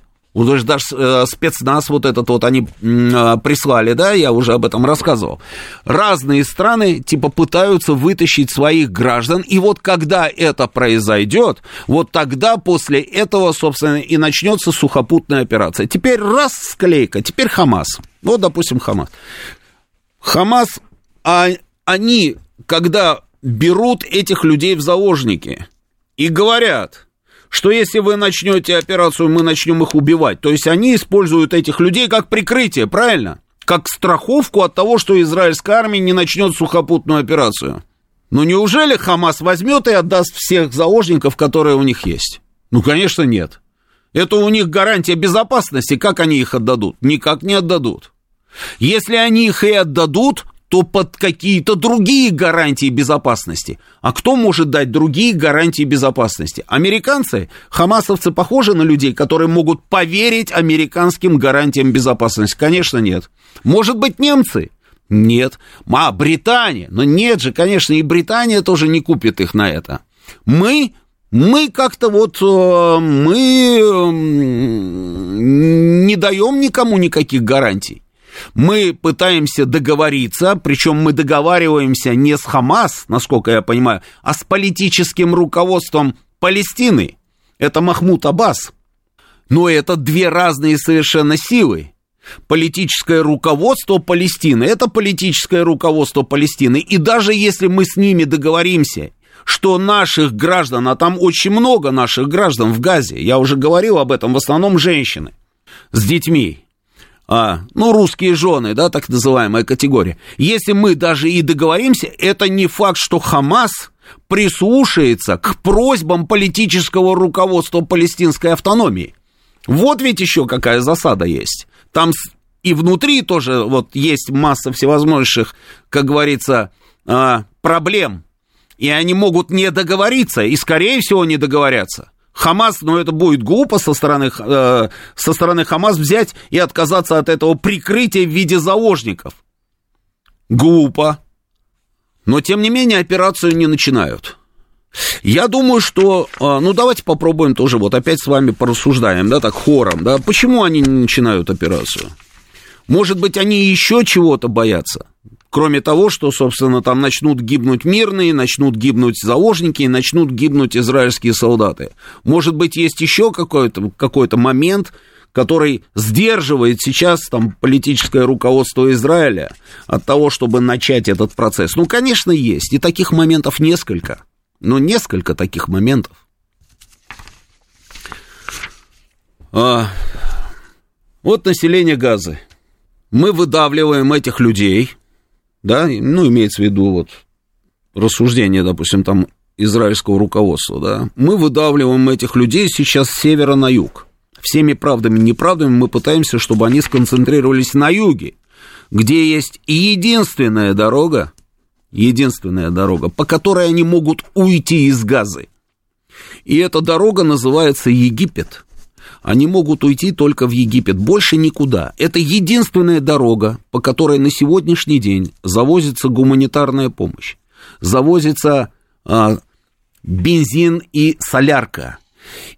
уже даже э, спецназ вот этот вот они э, прислали, да, я уже об этом рассказывал. Разные страны типа пытаются вытащить своих граждан, и вот когда это произойдет, вот тогда после этого, собственно, и начнется сухопутная операция. Теперь раз склейка, теперь Хамас. Вот, допустим, Хамас. Хамас, а, они, когда берут этих людей в заложники и говорят, что если вы начнете операцию, мы начнем их убивать. То есть они используют этих людей как прикрытие, правильно? Как страховку от того, что израильская армия не начнет сухопутную операцию. Но неужели Хамас возьмет и отдаст всех заложников, которые у них есть? Ну, конечно, нет. Это у них гарантия безопасности. Как они их отдадут? Никак не отдадут. Если они их и отдадут, то под какие-то другие гарантии безопасности. А кто может дать другие гарантии безопасности? Американцы? Хамасовцы похожи на людей, которые могут поверить американским гарантиям безопасности? Конечно, нет. Может быть, немцы? Нет. А, Британия? Но нет же, конечно, и Британия тоже не купит их на это. Мы мы как-то вот, э, мы не даем никому никаких гарантий. Мы пытаемся договориться, причем мы договариваемся не с Хамас, насколько я понимаю, а с политическим руководством Палестины. Это Махмуд Аббас. Но это две разные совершенно силы. Политическое руководство Палестины – это политическое руководство Палестины. И даже если мы с ними договоримся, что наших граждан, а там очень много наших граждан в Газе, я уже говорил об этом, в основном женщины с детьми, а, ну, русские жены, да, так называемая категория. Если мы даже и договоримся, это не факт, что Хамас прислушается к просьбам политического руководства палестинской автономии. Вот ведь еще какая засада есть. Там и внутри тоже вот есть масса всевозможных, как говорится, а, проблем. И они могут не договориться, и, скорее всего, не договорятся. Хамас, ну это будет глупо со стороны, э, со стороны Хамас взять и отказаться от этого прикрытия в виде заложников. Глупо. Но, тем не менее, операцию не начинают. Я думаю, что, э, ну давайте попробуем тоже, вот опять с вами порассуждаем, да, так хором, да, почему они не начинают операцию? Может быть, они еще чего-то боятся? Кроме того, что, собственно, там начнут гибнуть мирные, начнут гибнуть заложники, начнут гибнуть израильские солдаты. Может быть, есть еще какой-то какой момент, который сдерживает сейчас там политическое руководство Израиля от того, чтобы начать этот процесс. Ну, конечно, есть. И таких моментов несколько. Ну, несколько таких моментов. А, вот население Газы. Мы выдавливаем этих людей – да, ну, имеется в виду вот рассуждение, допустим, там израильского руководства, да, мы выдавливаем этих людей сейчас с севера на юг. Всеми правдами и неправдами мы пытаемся, чтобы они сконцентрировались на юге, где есть единственная дорога, единственная дорога, по которой они могут уйти из Газы. И эта дорога называется Египет – они могут уйти только в Египет, больше никуда. Это единственная дорога, по которой на сегодняшний день завозится гуманитарная помощь, завозится а, бензин и солярка.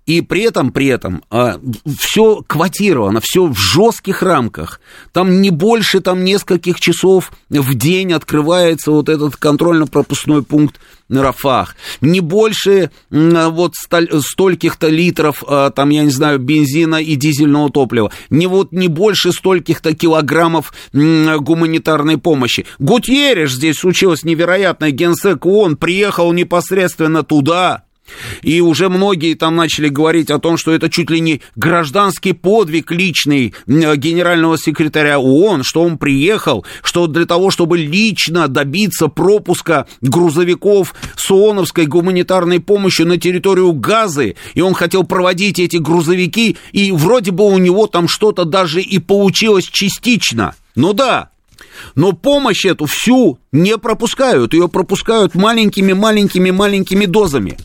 И при этом, при этом, а, все квотировано, все в жестких рамках. Там не больше там нескольких часов в день открывается вот этот контрольно-пропускной пункт на Рафах. Не больше вот стольких-то литров, а, там, я не знаю, бензина и дизельного топлива. Не вот не больше стольких-то килограммов гуманитарной помощи. Гутьереш здесь случилось невероятное. Генсек ООН приехал непосредственно туда, и уже многие там начали говорить о том, что это чуть ли не гражданский подвиг личный генерального секретаря ООН, что он приехал, что для того, чтобы лично добиться пропуска грузовиков с ООНовской гуманитарной помощью на территорию Газы, и он хотел проводить эти грузовики, и вроде бы у него там что-то даже и получилось частично. Ну да, но помощь эту всю не пропускают, ее пропускают маленькими-маленькими-маленькими дозами.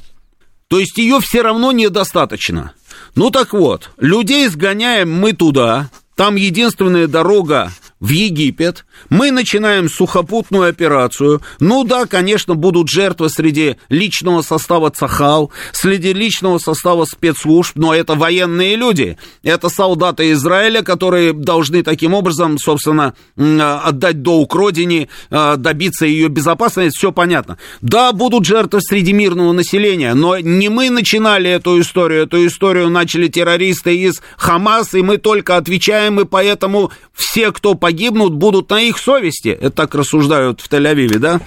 То есть ее все равно недостаточно. Ну так вот, людей сгоняем мы туда, там единственная дорога в Египет, мы начинаем сухопутную операцию. Ну да, конечно, будут жертвы среди личного состава Цахал, среди личного состава спецслужб, но это военные люди. Это солдаты Израиля, которые должны таким образом, собственно, отдать долг родине, а, добиться ее безопасности, все понятно. Да, будут жертвы среди мирного населения, но не мы начинали эту историю, эту историю начали террористы из Хамас, и мы только отвечаем, и поэтому все, кто погибнут, будут на их совести. Это так рассуждают в Тель-Авиве, да?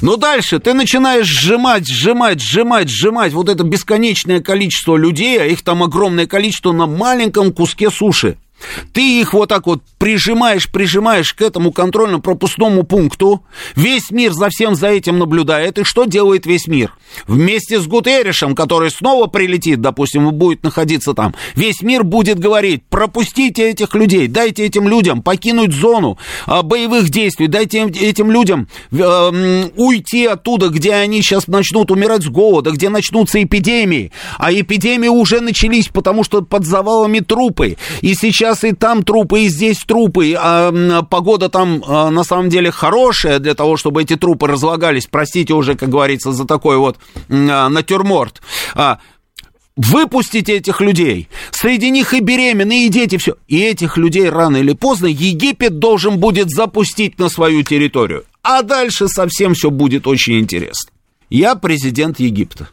Но дальше ты начинаешь сжимать, сжимать, сжимать, сжимать вот это бесконечное количество людей, а их там огромное количество на маленьком куске суши. Ты их вот так вот прижимаешь, прижимаешь к этому контрольно-пропускному пункту. Весь мир за всем за этим наблюдает. И что делает весь мир? Вместе с Гутерришем, который снова прилетит, допустим, и будет находиться там, весь мир будет говорить, пропустите этих людей, дайте этим людям покинуть зону а, боевых действий, дайте этим людям э, уйти оттуда, где они сейчас начнут умирать с голода, где начнутся эпидемии. А эпидемии уже начались, потому что под завалами трупы. И сейчас сейчас и там трупы, и здесь трупы, а погода там а, на самом деле хорошая для того, чтобы эти трупы разлагались. Простите уже, как говорится, за такой вот а, натюрморт. А, выпустите этих людей. Среди них и беременные, и дети, все. И этих людей рано или поздно Египет должен будет запустить на свою территорию. А дальше совсем все будет очень интересно. Я президент Египта.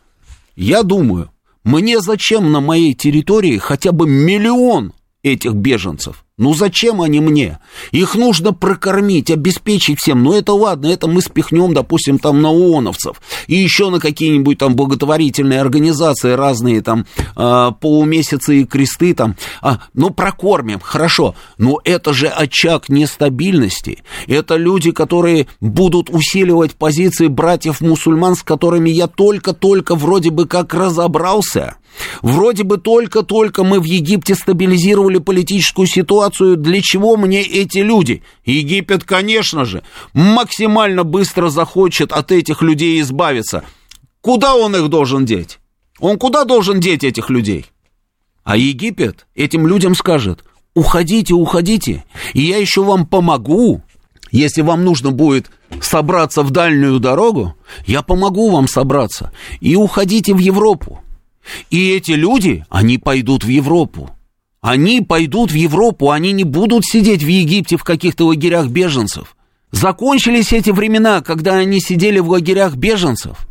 Я думаю, мне зачем на моей территории хотя бы миллион этих беженцев. Ну зачем они мне? Их нужно прокормить, обеспечить всем. Ну это ладно, это мы спихнем, допустим, там на ООНовцев. И еще на какие-нибудь там благотворительные организации разные, там э, полумесяцы и кресты там. А, ну прокормим, хорошо. Но это же очаг нестабильности. Это люди, которые будут усиливать позиции братьев-мусульман, с которыми я только-только вроде бы как разобрался. Вроде бы только-только мы в Египте стабилизировали политическую ситуацию. Для чего мне эти люди? Египет, конечно же, максимально быстро захочет от этих людей избавиться. Куда он их должен деть? Он куда должен деть этих людей? А Египет этим людям скажет, уходите, уходите, и я еще вам помогу. Если вам нужно будет собраться в дальнюю дорогу, я помогу вам собраться. И уходите в Европу. И эти люди, они пойдут в Европу. Они пойдут в Европу, они не будут сидеть в Египте в каких-то лагерях беженцев. Закончились эти времена, когда они сидели в лагерях беженцев.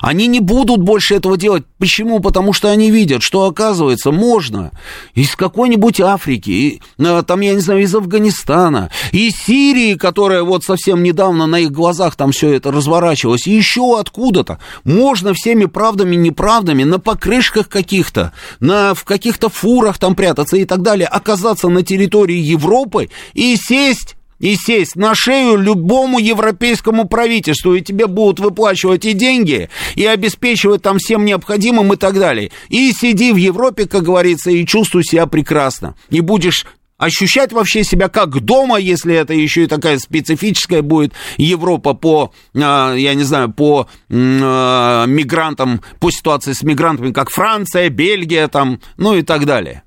Они не будут больше этого делать. Почему? Потому что они видят, что, оказывается, можно из какой-нибудь Африки, э, там, я не знаю, из Афганистана, из Сирии, которая вот совсем недавно на их глазах там все это разворачивалось, и еще откуда-то. Можно всеми правдами, неправдами, на покрышках каких-то, на, в каких-то фурах там прятаться и так далее, оказаться на территории Европы и сесть и сесть на шею любому европейскому правительству, и тебе будут выплачивать и деньги, и обеспечивать там всем необходимым и так далее. И сиди в Европе, как говорится, и чувствуй себя прекрасно. И будешь ощущать вообще себя как дома, если это еще и такая специфическая будет Европа по, а, я не знаю, по а, мигрантам, по ситуации с мигрантами, как Франция, Бельгия там, ну и так далее.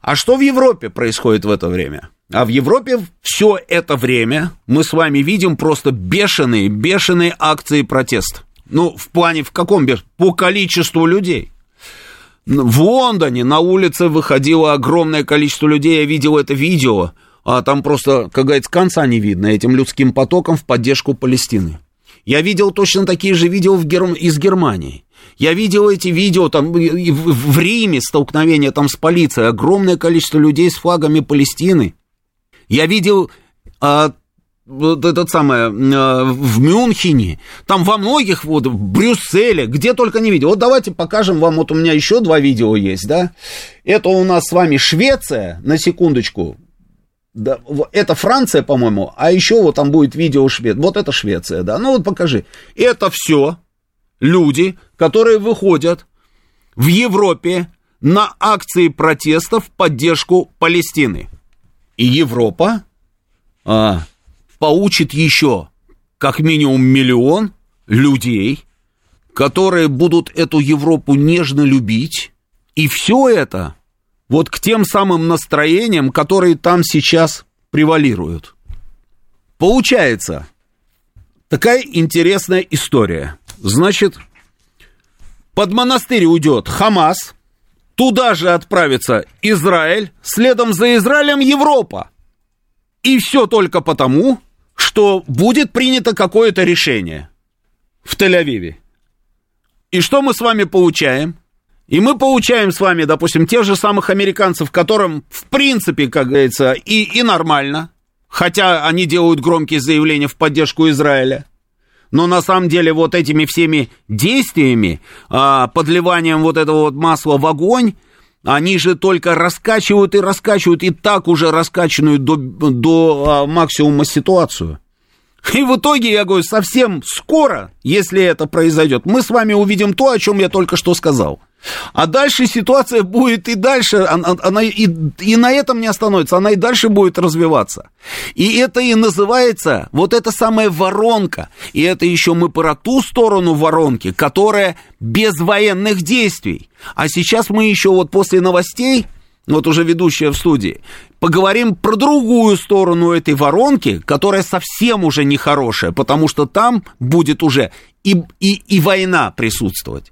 А что в Европе происходит в это время? А в Европе все это время мы с вами видим просто бешеные, бешеные акции протеста. Ну, в плане, в каком беш? По количеству людей. В Лондоне на улице выходило огромное количество людей, я видел это видео, а там просто, как говорится, конца не видно этим людским потоком в поддержку Палестины. Я видел точно такие же видео в Гер... из Германии. Я видел эти видео там в Риме столкновение там с полицией, огромное количество людей с флагами Палестины. Я видел а, вот этот самое, а, в Мюнхене, там во многих, вот в Брюсселе, где только не видел. Вот давайте покажем вам, вот у меня еще два видео есть, да. Это у нас с вами Швеция, на секундочку. Да, это Франция, по-моему, а еще вот там будет видео Швед. Вот это Швеция, да. Ну вот покажи. Это все люди, которые выходят в Европе на акции протеста в поддержку Палестины. И Европа а, получит еще как минимум миллион людей, которые будут эту Европу нежно любить. И все это вот к тем самым настроениям, которые там сейчас превалируют. Получается, такая интересная история. Значит, под монастырь уйдет Хамас, туда же отправится Израиль, следом за Израилем Европа. И все только потому, что будет принято какое-то решение в Тель-Авиве. И что мы с вами получаем? И мы получаем с вами, допустим, тех же самых американцев, которым, в принципе, как говорится, и, и нормально, хотя они делают громкие заявления в поддержку Израиля. Но на самом деле вот этими всеми действиями, а, подливанием вот этого вот масла в огонь, они же только раскачивают и раскачивают, и так уже раскачанную до, до а, максимума ситуацию. И в итоге, я говорю, совсем скоро, если это произойдет, мы с вами увидим то, о чем я только что сказал – а дальше ситуация будет и дальше, она, она и, и на этом не остановится, она и дальше будет развиваться. И это и называется вот эта самая воронка. И это еще мы про ту сторону воронки, которая без военных действий. А сейчас мы еще вот после новостей, вот уже ведущая в студии, поговорим про другую сторону этой воронки, которая совсем уже нехорошая, потому что там будет уже и, и, и война присутствовать.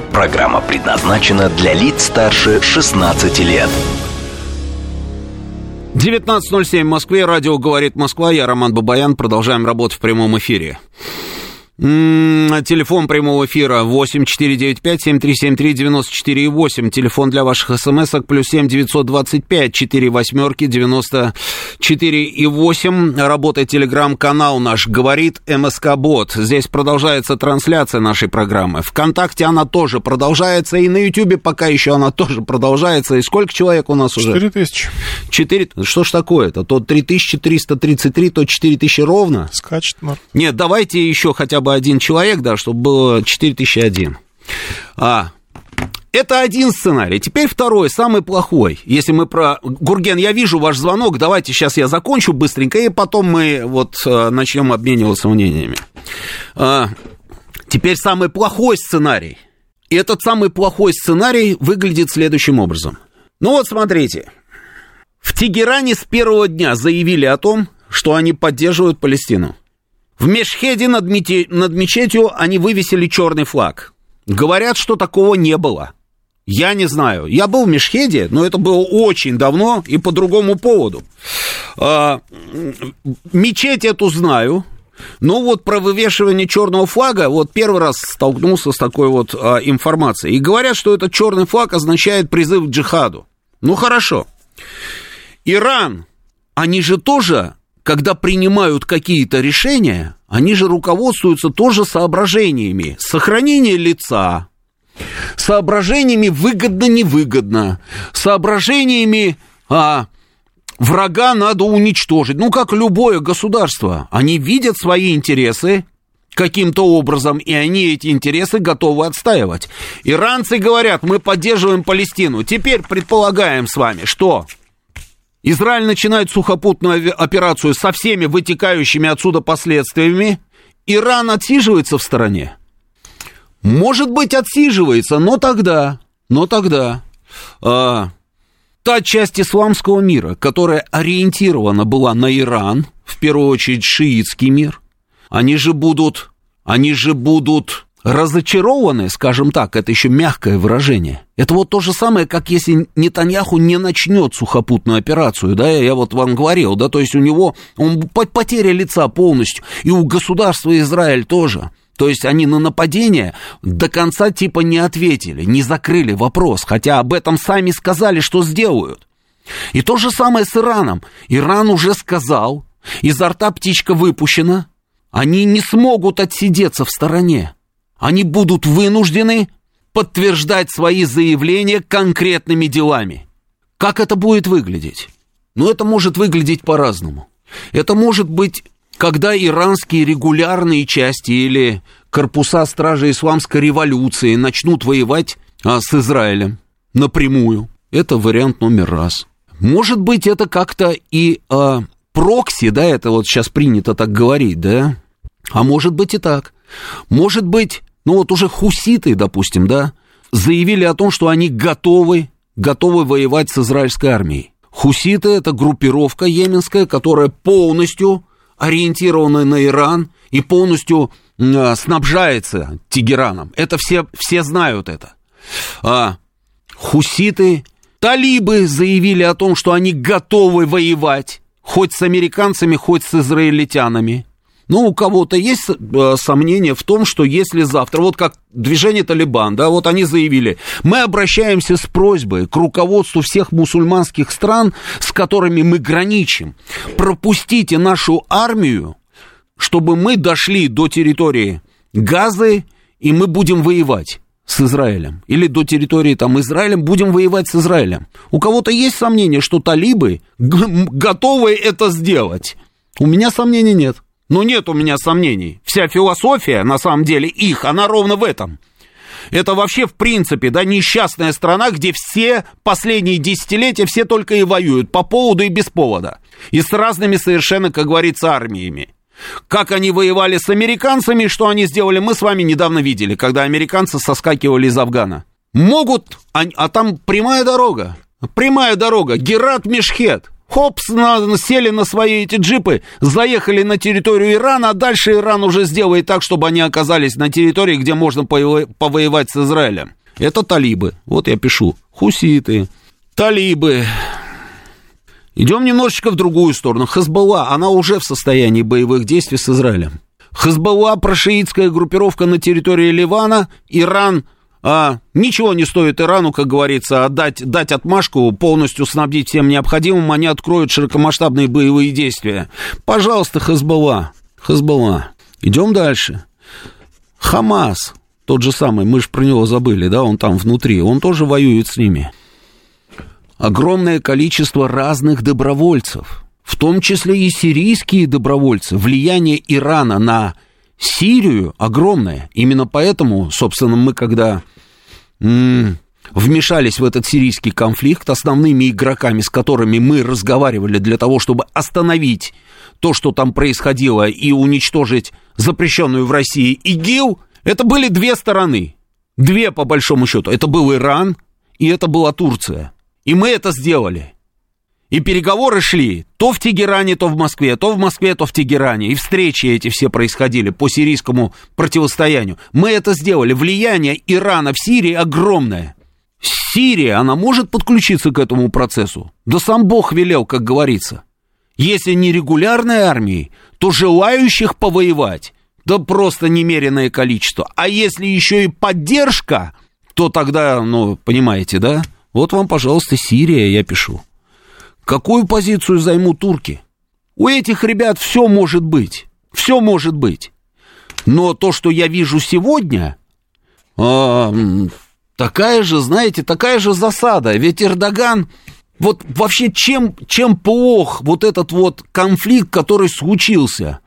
Программа предназначена для лиц старше 16 лет. 19.07 в Москве. Радио «Говорит Москва». Я Роман Бабаян. Продолжаем работу в прямом эфире. Телефон прямого эфира 8495-7373-94,8. Телефон для ваших смс-ок плюс 7 925 4 восьмерки 94,8. Работает телеграм-канал наш «Говорит МСК Бот». Здесь продолжается трансляция нашей программы. Вконтакте она тоже продолжается. И на Ютьюбе пока еще она тоже продолжается. И сколько человек у нас уже? 4 тысячи. 4... Что ж такое-то? То 3333, то 4000 ровно? Скачет, Марк. Нет, давайте еще хотя бы один человек, да, чтобы было 4001. А, это один сценарий. Теперь второй, самый плохой. Если мы про... Гурген, я вижу ваш звонок, давайте сейчас я закончу быстренько, и потом мы вот э, начнем обмениваться мнениями. А, теперь самый плохой сценарий. И этот самый плохой сценарий выглядит следующим образом. Ну вот смотрите. В Тегеране с первого дня заявили о том, что они поддерживают Палестину. В Мешхеде над, мете... над мечетью они вывесили черный флаг. Говорят, что такого не было. Я не знаю. Я был в Мешхеде, но это было очень давно и по другому поводу. А, мечеть эту знаю. Но вот про вывешивание черного флага, вот первый раз столкнулся с такой вот а, информацией. И говорят, что этот черный флаг означает призыв к джихаду. Ну хорошо. Иран, они же тоже когда принимают какие-то решения, они же руководствуются тоже соображениями. Сохранение лица, соображениями выгодно-невыгодно, соображениями а, врага надо уничтожить. Ну, как любое государство. Они видят свои интересы каким-то образом, и они эти интересы готовы отстаивать. Иранцы говорят, мы поддерживаем Палестину. Теперь предполагаем с вами, что Израиль начинает сухопутную операцию со всеми вытекающими отсюда последствиями. Иран отсиживается в стороне. Может быть, отсиживается, но тогда, но тогда а, та часть исламского мира, которая ориентирована была на Иран, в первую очередь шиитский мир, они же будут, они же будут разочарованы, скажем так, это еще мягкое выражение. Это вот то же самое, как если Нетаньяху не начнет сухопутную операцию, да, я вот вам говорил, да, то есть у него он потеря лица полностью, и у государства Израиль тоже. То есть они на нападение до конца типа не ответили, не закрыли вопрос, хотя об этом сами сказали, что сделают. И то же самое с Ираном. Иран уже сказал, изо рта птичка выпущена, они не смогут отсидеться в стороне они будут вынуждены подтверждать свои заявления конкретными делами. Как это будет выглядеть? Ну, это может выглядеть по-разному. Это может быть когда иранские регулярные части или корпуса стражи исламской революции начнут воевать а, с Израилем напрямую. Это вариант номер раз. Может быть, это как-то и а, прокси, да, это вот сейчас принято так говорить, да? А может быть и так. Может быть, ну вот уже хуситы, допустим, да, заявили о том, что они готовы, готовы воевать с израильской армией. Хуситы – это группировка йеменская, которая полностью ориентирована на Иран и полностью э, снабжается Тегераном. Это все, все знают это. А, хуситы, талибы заявили о том, что они готовы воевать хоть с американцами, хоть с израильтянами. Ну, у кого-то есть э, сомнения в том, что если завтра, вот как движение Талибан, да, вот они заявили, мы обращаемся с просьбой к руководству всех мусульманских стран, с которыми мы граничим, пропустите нашу армию, чтобы мы дошли до территории Газы, и мы будем воевать с Израилем. Или до территории там Израилем будем воевать с Израилем. У кого-то есть сомнение, что талибы готовы это сделать? У меня сомнений нет. Ну, нет у меня сомнений. Вся философия, на самом деле, их, она ровно в этом. Это вообще, в принципе, да, несчастная страна, где все последние десятилетия все только и воюют по поводу и без повода. И с разными совершенно, как говорится, армиями. Как они воевали с американцами, что они сделали, мы с вами недавно видели, когда американцы соскакивали из Афгана. Могут, а, а там прямая дорога, прямая дорога, Герат Мешхет. Хопс, на, сели на свои эти джипы, заехали на территорию Ирана, а дальше Иран уже сделает так, чтобы они оказались на территории, где можно повоевать с Израилем. Это талибы. Вот я пишу. Хуситы, талибы. Идем немножечко в другую сторону. Хазбалла, она уже в состоянии боевых действий с Израилем. Хазбалла, прошиитская группировка на территории Ливана, Иран – а, ничего не стоит Ирану, как говорится, отдать, дать отмашку, полностью снабдить всем необходимым, они откроют широкомасштабные боевые действия. Пожалуйста, Хазбалла, Хазбалла. Идем дальше. Хамас, тот же самый, мы же про него забыли, да, он там внутри, он тоже воюет с ними. Огромное количество разных добровольцев, в том числе и сирийские добровольцы. Влияние Ирана на Сирию огромное. Именно поэтому, собственно, мы когда вмешались в этот сирийский конфликт, основными игроками, с которыми мы разговаривали для того, чтобы остановить то, что там происходило, и уничтожить запрещенную в России ИГИЛ, это были две стороны. Две, по большому счету. Это был Иран, и это была Турция. И мы это сделали. И переговоры шли то в Тегеране, то в Москве, то в Москве, то в Тегеране. И встречи эти все происходили по сирийскому противостоянию. Мы это сделали. Влияние Ирана в Сирии огромное. Сирия, она может подключиться к этому процессу? Да сам Бог велел, как говорится. Если не регулярной армией, то желающих повоевать, да просто немеренное количество. А если еще и поддержка, то тогда, ну, понимаете, да? Вот вам, пожалуйста, Сирия, я пишу. Какую позицию займут турки? У этих ребят все может быть. Все может быть. Но то, что я вижу сегодня, а, такая же, знаете, такая же засада. Ведь Эрдоган, вот вообще чем, чем плох вот этот вот конфликт, который случился?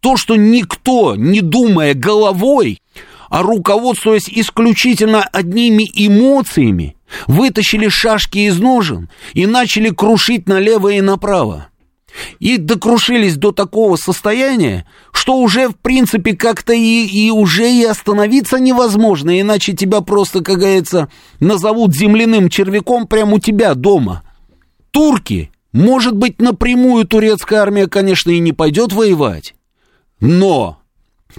То, что никто, не думая головой, а руководствуясь исключительно одними эмоциями, вытащили шашки из ножен и начали крушить налево и направо. И докрушились до такого состояния, что уже, в принципе, как-то и, и уже и остановиться невозможно, иначе тебя просто, как говорится, назовут земляным червяком прямо у тебя дома. Турки, может быть, напрямую турецкая армия, конечно, и не пойдет воевать, но,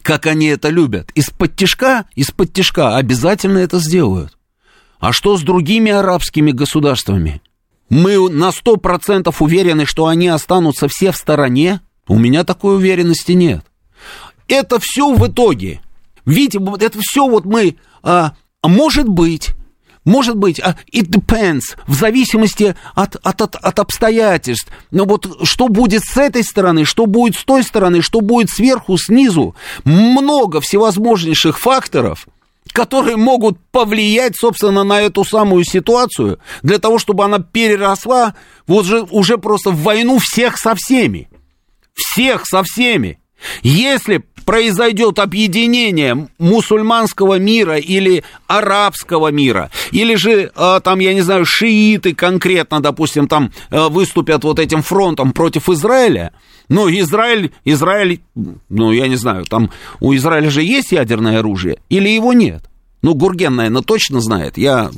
как они это любят, из-под тяжка, из-под тяжка обязательно это сделают. А что с другими арабскими государствами? Мы на сто процентов уверены, что они останутся все в стороне? У меня такой уверенности нет. Это все в итоге. Видите, это все вот мы... А, может быть, может быть, а, it depends, в зависимости от, от, от, от обстоятельств. Но вот что будет с этой стороны, что будет с той стороны, что будет сверху, снизу. Много всевозможнейших факторов – которые могут повлиять, собственно, на эту самую ситуацию, для того, чтобы она переросла вот же, уже просто в войну всех со всеми. Всех со всеми. Если произойдет объединение мусульманского мира или арабского мира, или же э, там, я не знаю, шииты конкретно, допустим, там э, выступят вот этим фронтом против Израиля, ну, Израиль, Израиль, ну, я не знаю, там у Израиля же есть ядерное оружие или его нет? Ну, Гурген, наверное, точно знает. Я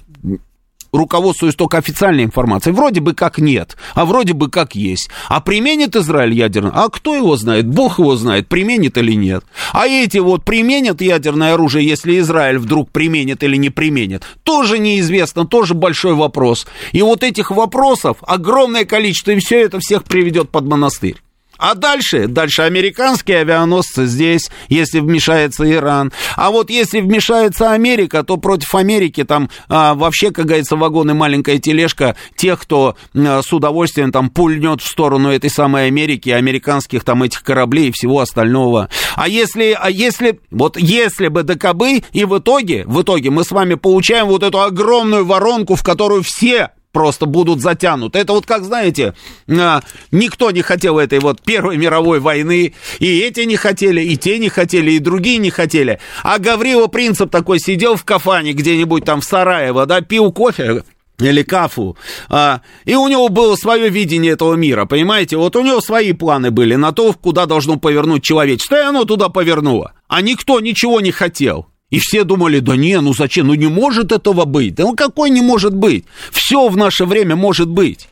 руководствуюсь только официальной информацией. Вроде бы как нет, а вроде бы как есть. А применит Израиль ядерное? А кто его знает? Бог его знает, применит или нет. А эти вот применят ядерное оружие, если Израиль вдруг применит или не применит, тоже неизвестно, тоже большой вопрос. И вот этих вопросов огромное количество, и все это всех приведет под монастырь. А дальше, дальше американские авианосцы здесь, если вмешается Иран. А вот если вмешается Америка, то против Америки там а, вообще, как говорится, вагон и маленькая тележка тех, кто а, с удовольствием там пульнет в сторону этой самой Америки, американских там этих кораблей и всего остального. А если, а если, вот если бы ДКБ, и в итоге, в итоге мы с вами получаем вот эту огромную воронку, в которую все просто будут затянуты. Это вот как, знаете, а, никто не хотел этой вот Первой мировой войны, и эти не хотели, и те не хотели, и другие не хотели. А Гаврила Принцип такой сидел в кафане где-нибудь там в Сараево, да, пил кофе, или Кафу, а, и у него было свое видение этого мира, понимаете? Вот у него свои планы были на то, куда должно повернуть человечество, и оно туда повернуло. А никто ничего не хотел. И все думали, да не, ну зачем, ну не может этого быть. Да ну какой не может быть? Все в наше время может быть.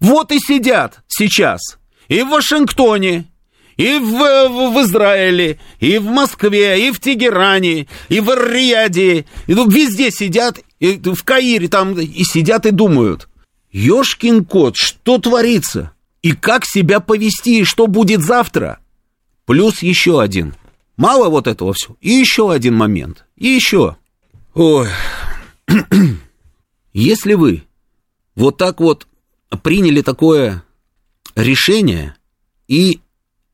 Вот и сидят сейчас и в Вашингтоне, и в, в, в Израиле, и в Москве, и в Тегеране, и в Риаде. И ну, везде сидят, и в Каире там, и сидят и думают, ёшкин кот, что творится? И как себя повести, и что будет завтра? Плюс еще один – Мало вот этого всего. И еще один момент. И еще. Ой. Если вы вот так вот приняли такое решение и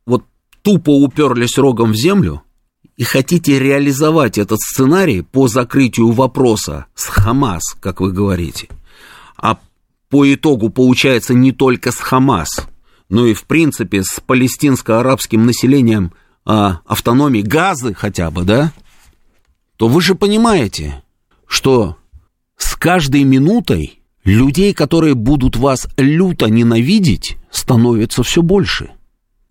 вот тупо уперлись рогом в землю и хотите реализовать этот сценарий по закрытию вопроса с Хамас, как вы говорите, а по итогу получается не только с Хамас, но и в принципе с палестинско-арабским населением – а, автономии, газы хотя бы, да, то вы же понимаете, что с каждой минутой людей, которые будут вас люто ненавидеть, становится все больше.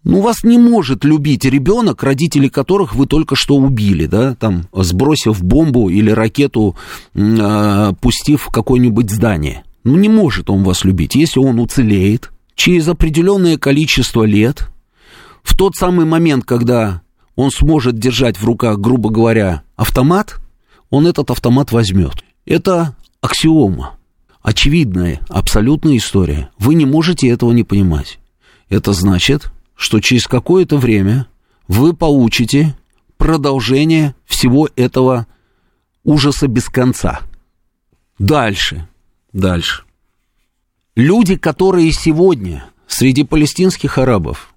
Ну, вас не может любить ребенок, родители которых вы только что убили, да, там, сбросив бомбу или ракету, э, пустив в какое-нибудь здание. Ну, не может он вас любить. Если он уцелеет, через определенное количество лет в тот самый момент, когда он сможет держать в руках, грубо говоря, автомат, он этот автомат возьмет. Это аксиома, очевидная, абсолютная история. Вы не можете этого не понимать. Это значит, что через какое-то время вы получите продолжение всего этого ужаса без конца. Дальше, дальше. Люди, которые сегодня среди палестинских арабов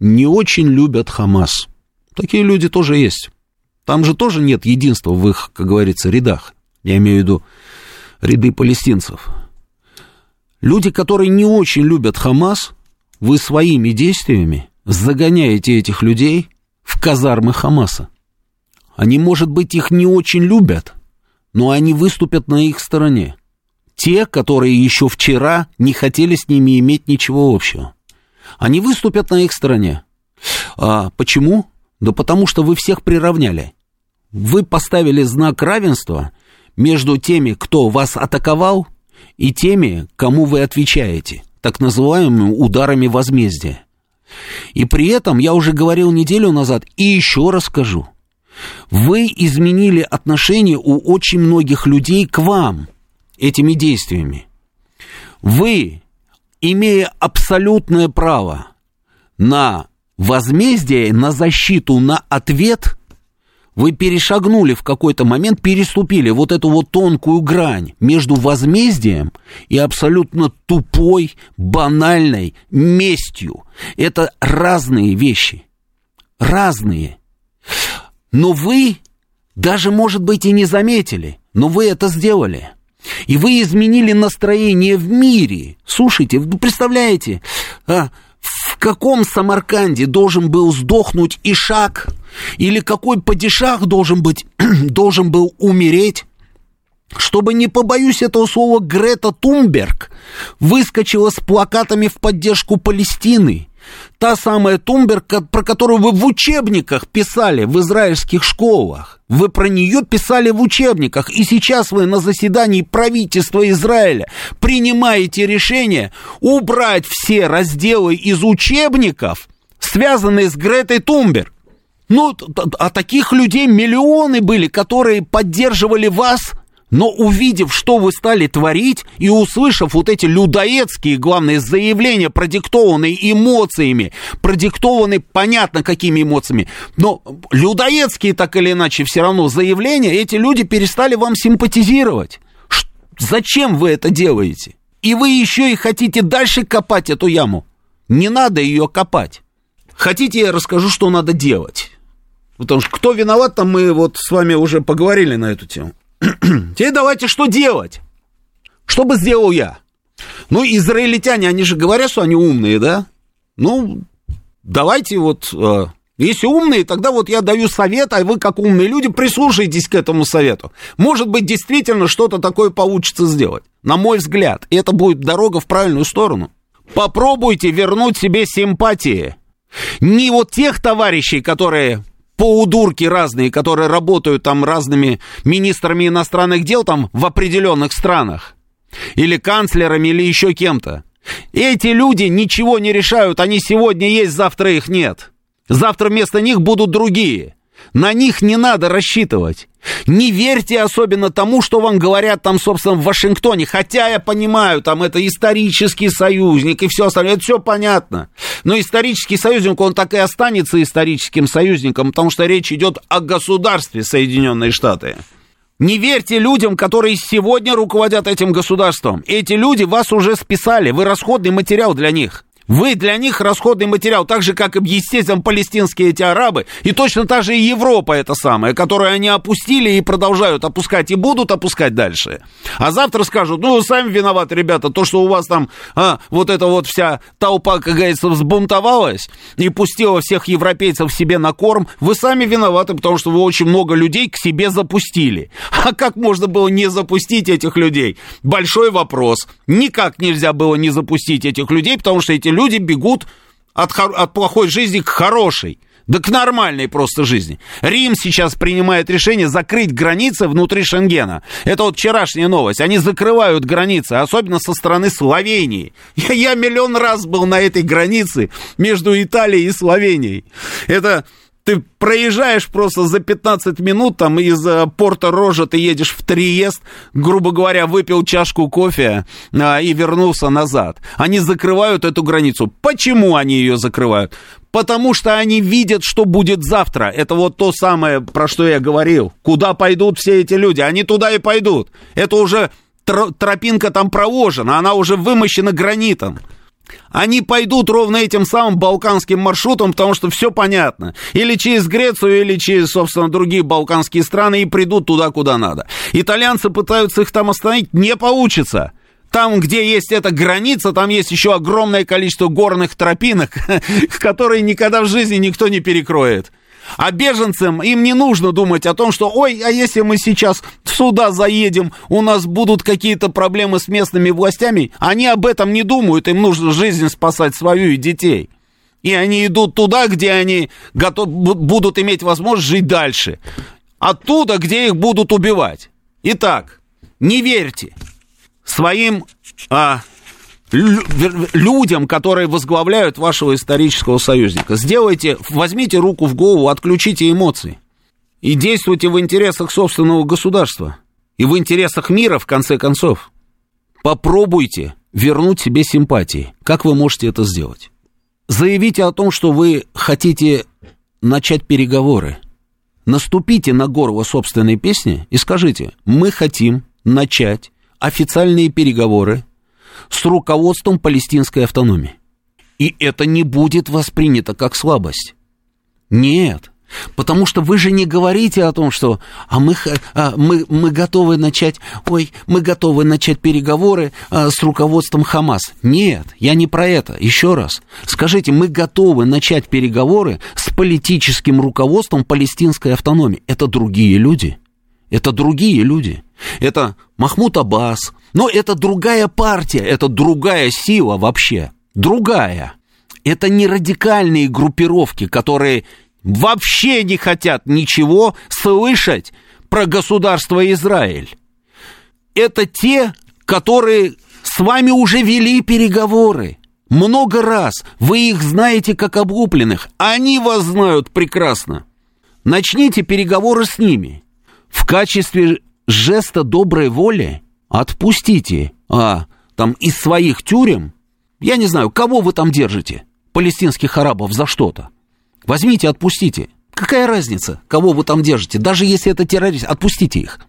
не очень любят Хамас. Такие люди тоже есть. Там же тоже нет единства в их, как говорится, рядах. Я имею в виду ряды палестинцев. Люди, которые не очень любят Хамас, вы своими действиями загоняете этих людей в казармы Хамаса. Они, может быть, их не очень любят, но они выступят на их стороне. Те, которые еще вчера не хотели с ними иметь ничего общего они выступят на их стороне. А, почему? Да потому что вы всех приравняли. Вы поставили знак равенства между теми, кто вас атаковал, и теми, кому вы отвечаете, так называемыми ударами возмездия. И при этом, я уже говорил неделю назад, и еще раз скажу, вы изменили отношение у очень многих людей к вам этими действиями. Вы имея абсолютное право на возмездие, на защиту, на ответ, вы перешагнули в какой-то момент, переступили вот эту вот тонкую грань между возмездием и абсолютно тупой, банальной местью. Это разные вещи. Разные. Но вы даже, может быть, и не заметили, но вы это сделали. И вы изменили настроение в мире. Слушайте, вы представляете, а, в каком Самарканде должен был сдохнуть Ишак? Или какой падишах должен быть, должен был умереть? чтобы, не побоюсь этого слова, Грета Тумберг выскочила с плакатами в поддержку Палестины. Та самая Тумберг, про которую вы в учебниках писали в израильских школах. Вы про нее писали в учебниках. И сейчас вы на заседании правительства Израиля принимаете решение убрать все разделы из учебников, связанные с Гретой Тумберг. Ну, а таких людей миллионы были, которые поддерживали вас но увидев, что вы стали творить, и услышав вот эти людоедские, главные заявления, продиктованные эмоциями, продиктованные понятно какими эмоциями, но людоедские так или иначе все равно заявления, эти люди перестали вам симпатизировать. Ш- зачем вы это делаете? И вы еще и хотите дальше копать эту яму. Не надо ее копать. Хотите, я расскажу, что надо делать. Потому что кто виноват, там мы вот с вами уже поговорили на эту тему. Теперь давайте что делать? Что бы сделал я? Ну, израильтяне, они же говорят, что они умные, да? Ну, давайте вот, э, если умные, тогда вот я даю совет, а вы, как умные люди, прислушайтесь к этому совету. Может быть, действительно что-то такое получится сделать. На мой взгляд, это будет дорога в правильную сторону. Попробуйте вернуть себе симпатии. Не вот тех товарищей, которые поудурки разные, которые работают там разными министрами иностранных дел там в определенных странах, или канцлерами, или еще кем-то. Эти люди ничего не решают, они сегодня есть, завтра их нет. Завтра вместо них будут другие. На них не надо рассчитывать. Не верьте особенно тому, что вам говорят там, собственно, в Вашингтоне. Хотя я понимаю, там это исторический союзник и все остальное. Это все понятно. Но исторический союзник, он так и останется историческим союзником, потому что речь идет о государстве Соединенные Штаты. Не верьте людям, которые сегодня руководят этим государством. Эти люди вас уже списали, вы расходный материал для них. Вы для них расходный материал, так же, как и, естественно, палестинские эти арабы, и точно так же и Европа это самое, которую они опустили и продолжают опускать, и будут опускать дальше. А завтра скажут, ну, сами виноваты, ребята, то, что у вас там а, вот эта вот вся толпа, как говорится, взбунтовалась и пустила всех европейцев себе на корм, вы сами виноваты, потому что вы очень много людей к себе запустили. А как можно было не запустить этих людей? Большой вопрос. Никак нельзя было не запустить этих людей, потому что эти люди люди бегут от, от плохой жизни к хорошей. Да к нормальной просто жизни. Рим сейчас принимает решение закрыть границы внутри Шенгена. Это вот вчерашняя новость. Они закрывают границы, особенно со стороны Словении. Я, я миллион раз был на этой границе между Италией и Словенией. Это ты проезжаешь просто за 15 минут, там из э, порта Рожа ты едешь в Триест, грубо говоря, выпил чашку кофе а, и вернулся назад. Они закрывают эту границу. Почему они ее закрывают? Потому что они видят, что будет завтра. Это вот то самое, про что я говорил. Куда пойдут все эти люди? Они туда и пойдут. Это уже тропинка там проложена, она уже вымощена гранитом. Они пойдут ровно этим самым балканским маршрутом, потому что все понятно. Или через Грецию, или через, собственно, другие балканские страны и придут туда, куда надо. Итальянцы пытаются их там остановить, не получится. Там, где есть эта граница, там есть еще огромное количество горных тропинок, которые никогда в жизни никто не перекроет. А беженцам им не нужно думать о том, что, ой, а если мы сейчас сюда заедем, у нас будут какие-то проблемы с местными властями. Они об этом не думают, им нужно жизнь спасать свою и детей. И они идут туда, где они готов, будут иметь возможность жить дальше. Оттуда, где их будут убивать. Итак, не верьте своим а, людям, которые возглавляют вашего исторического союзника. Сделайте, возьмите руку в голову, отключите эмоции. И действуйте в интересах собственного государства. И в интересах мира, в конце концов. Попробуйте вернуть себе симпатии. Как вы можете это сделать? Заявите о том, что вы хотите начать переговоры. Наступите на горло собственной песни и скажите, мы хотим начать официальные переговоры с руководством палестинской автономии. И это не будет воспринято как слабость. Нет, Потому что вы же не говорите о том, что а мы, а, мы, мы готовы начать, ой, мы готовы начать переговоры а, с руководством Хамас. Нет, я не про это. Еще раз. Скажите, мы готовы начать переговоры с политическим руководством палестинской автономии. Это другие люди. Это другие люди. Это Махмуд Аббас. Но это другая партия, это другая сила вообще. Другая. Это не радикальные группировки, которые вообще не хотят ничего слышать про государство Израиль. Это те, которые с вами уже вели переговоры. Много раз. Вы их знаете как облупленных. Они вас знают прекрасно. Начните переговоры с ними. В качестве жеста доброй воли отпустите, а, там, из своих тюрем, я не знаю, кого вы там держите, палестинских арабов за что-то. Возьмите, отпустите. Какая разница, кого вы там держите? Даже если это террорист, отпустите их.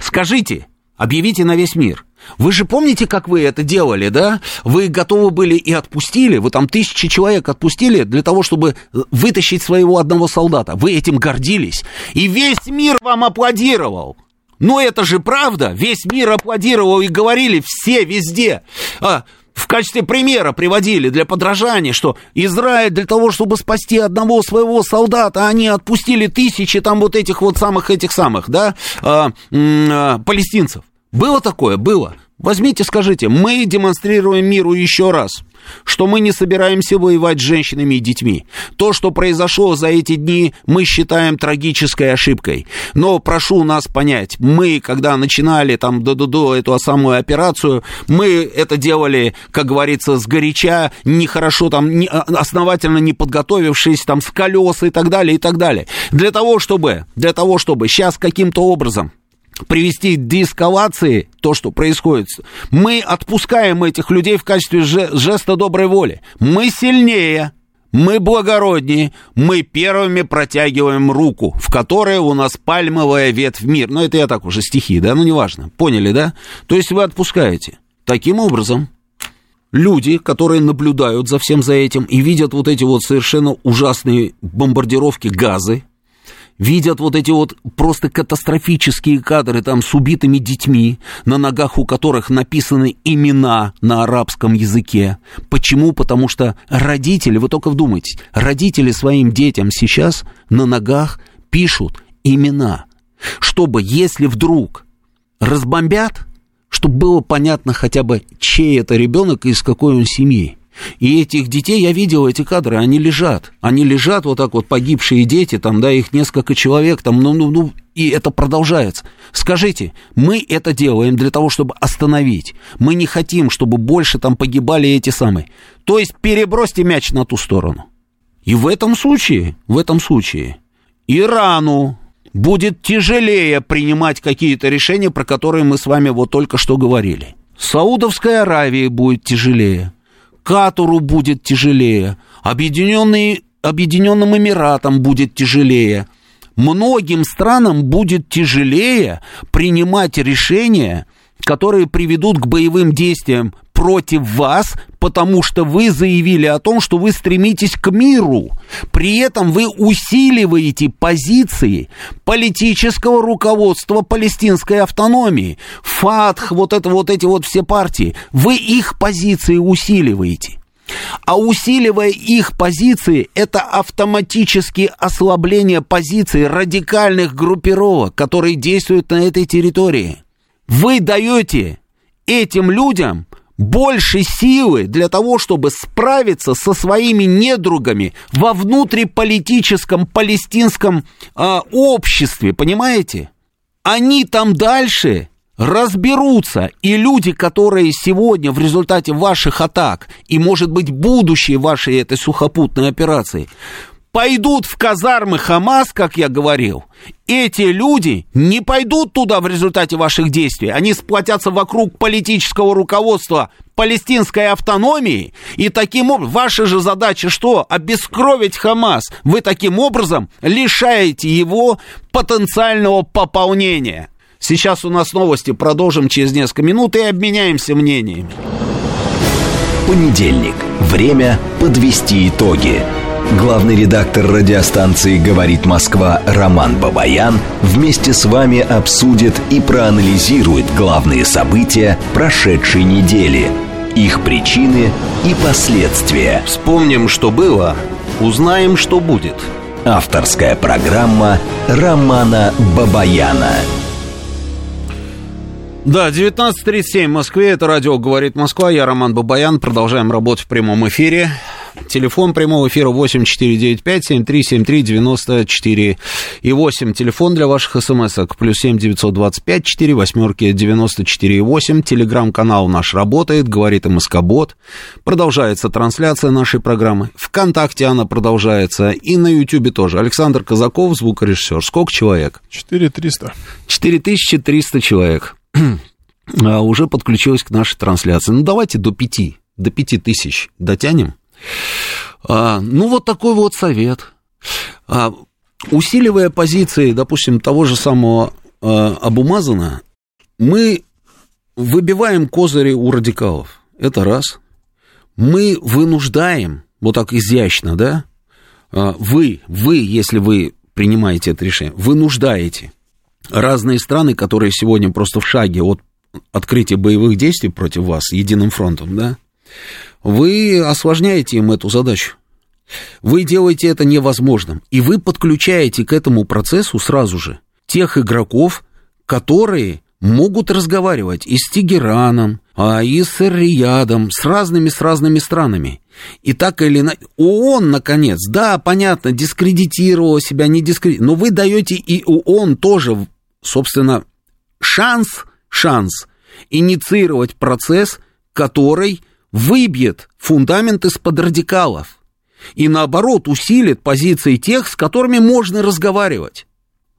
Скажите, объявите на весь мир. Вы же помните, как вы это делали, да? Вы готовы были и отпустили, вы там тысячи человек отпустили для того, чтобы вытащить своего одного солдата. Вы этим гордились. И весь мир вам аплодировал. Но это же правда. Весь мир аплодировал и говорили все везде. А, в качестве примера приводили для подражания, что Израиль для того, чтобы спасти одного своего солдата, они отпустили тысячи там вот этих вот самых этих самых, да, э, э, палестинцев. Было такое? Было. Возьмите, скажите, мы демонстрируем миру еще раз, что мы не собираемся воевать с женщинами и детьми. То, что произошло за эти дни, мы считаем трагической ошибкой. Но прошу нас понять, мы, когда начинали там до-до-до эту самую операцию, мы это делали, как говорится, сгоряча, нехорошо там, не, а, основательно не подготовившись, там, с колес и так далее, и так далее. Для того, чтобы, для того, чтобы сейчас каким-то образом привести к деэскалации то, что происходит. Мы отпускаем этих людей в качестве жеста доброй воли. Мы сильнее, мы благороднее, мы первыми протягиваем руку, в которой у нас пальмовая ветвь мир. Ну, это я так уже стихи, да, ну, неважно. Поняли, да? То есть вы отпускаете. Таким образом, люди, которые наблюдают за всем за этим и видят вот эти вот совершенно ужасные бомбардировки газы, видят вот эти вот просто катастрофические кадры там с убитыми детьми, на ногах у которых написаны имена на арабском языке. Почему? Потому что родители, вы только вдумайтесь, родители своим детям сейчас на ногах пишут имена, чтобы если вдруг разбомбят, чтобы было понятно хотя бы, чей это ребенок и из какой он семьи. И этих детей, я видел эти кадры, они лежат. Они лежат вот так вот, погибшие дети, там, да, их несколько человек, там, ну, ну, ну, и это продолжается. Скажите, мы это делаем для того, чтобы остановить. Мы не хотим, чтобы больше там погибали эти самые. То есть перебросьте мяч на ту сторону. И в этом случае, в этом случае, Ирану будет тяжелее принимать какие-то решения, про которые мы с вами вот только что говорили. Саудовской Аравии будет тяжелее. Катуру будет тяжелее, Объединенные, Объединенным Эмиратам будет тяжелее. Многим странам будет тяжелее принимать решения, которые приведут к боевым действиям против вас, потому что вы заявили о том, что вы стремитесь к миру. При этом вы усиливаете позиции политического руководства палестинской автономии. ФАТХ, вот это вот эти вот все партии. Вы их позиции усиливаете. А усиливая их позиции, это автоматически ослабление позиций радикальных группировок, которые действуют на этой территории. Вы даете этим людям больше силы для того, чтобы справиться со своими недругами во внутриполитическом палестинском э, обществе, понимаете? Они там дальше разберутся, и люди, которые сегодня в результате ваших атак и, может быть, будущей вашей этой сухопутной операции пойдут в казармы Хамас, как я говорил, эти люди не пойдут туда в результате ваших действий. Они сплотятся вокруг политического руководства палестинской автономии. И таким образом, ваша же задача что? Обескровить Хамас. Вы таким образом лишаете его потенциального пополнения. Сейчас у нас новости, продолжим через несколько минут и обменяемся мнениями. Понедельник. Время подвести итоги. Главный редактор радиостанции «Говорит Москва» Роман Бабаян вместе с вами обсудит и проанализирует главные события прошедшей недели, их причины и последствия. Вспомним, что было, узнаем, что будет. Авторская программа Романа Бабаяна. Да, 19.37 в Москве, это радио «Говорит Москва», я Роман Бабаян, продолжаем работать в прямом эфире. Телефон прямого эфира 8495-7373-94 и 8. Телефон для ваших смс-ок плюс 7 925 4 восьмерки 94 8. Телеграм-канал наш работает, говорит МСК-бот. Продолжается трансляция нашей программы. Вконтакте она продолжается и на Ютьюбе тоже. Александр Казаков, звукорежиссер. Сколько человек? 4300. 4300 человек а, уже подключилось к нашей трансляции. Ну, давайте до 5, до 5 тысяч дотянем. А, ну, вот такой вот совет. А, усиливая позиции, допустим, того же самого а, Абумазана, мы выбиваем козыри у радикалов. Это раз. Мы вынуждаем, вот так изящно, да, а, вы, вы, если вы принимаете это решение, вынуждаете разные страны, которые сегодня просто в шаге от открытия боевых действий против вас единым фронтом, да, вы осложняете им эту задачу. Вы делаете это невозможным. И вы подключаете к этому процессу сразу же тех игроков, которые могут разговаривать и с Тегераном, а и с Риядом, с разными, с разными странами. И так или иначе, ООН, наконец, да, понятно, дискредитировала себя, не дискредитировала, но вы даете и ООН тоже, собственно, шанс, шанс инициировать процесс, который выбьет фундамент из-под радикалов и, наоборот, усилит позиции тех, с которыми можно разговаривать.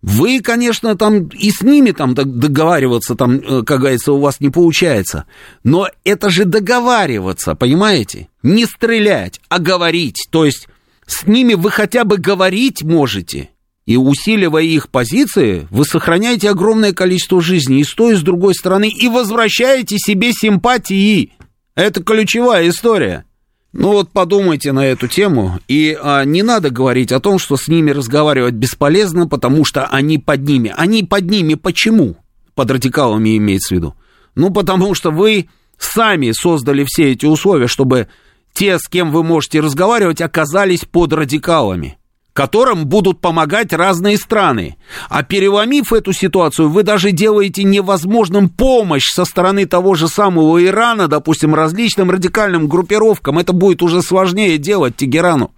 Вы, конечно, там и с ними там договариваться, там, э, как говорится, у вас не получается. Но это же договариваться, понимаете? Не стрелять, а говорить. То есть с ними вы хотя бы говорить можете. И усиливая их позиции, вы сохраняете огромное количество жизней и с той, и с другой стороны, и возвращаете себе симпатии. Это ключевая история. Ну вот подумайте на эту тему, и а, не надо говорить о том, что с ними разговаривать бесполезно, потому что они под ними. Они под ними почему? Под радикалами имеется в виду. Ну потому что вы сами создали все эти условия, чтобы те, с кем вы можете разговаривать, оказались под радикалами которым будут помогать разные страны. А переломив эту ситуацию, вы даже делаете невозможным помощь со стороны того же самого Ирана, допустим, различным радикальным группировкам. Это будет уже сложнее делать Тегерану.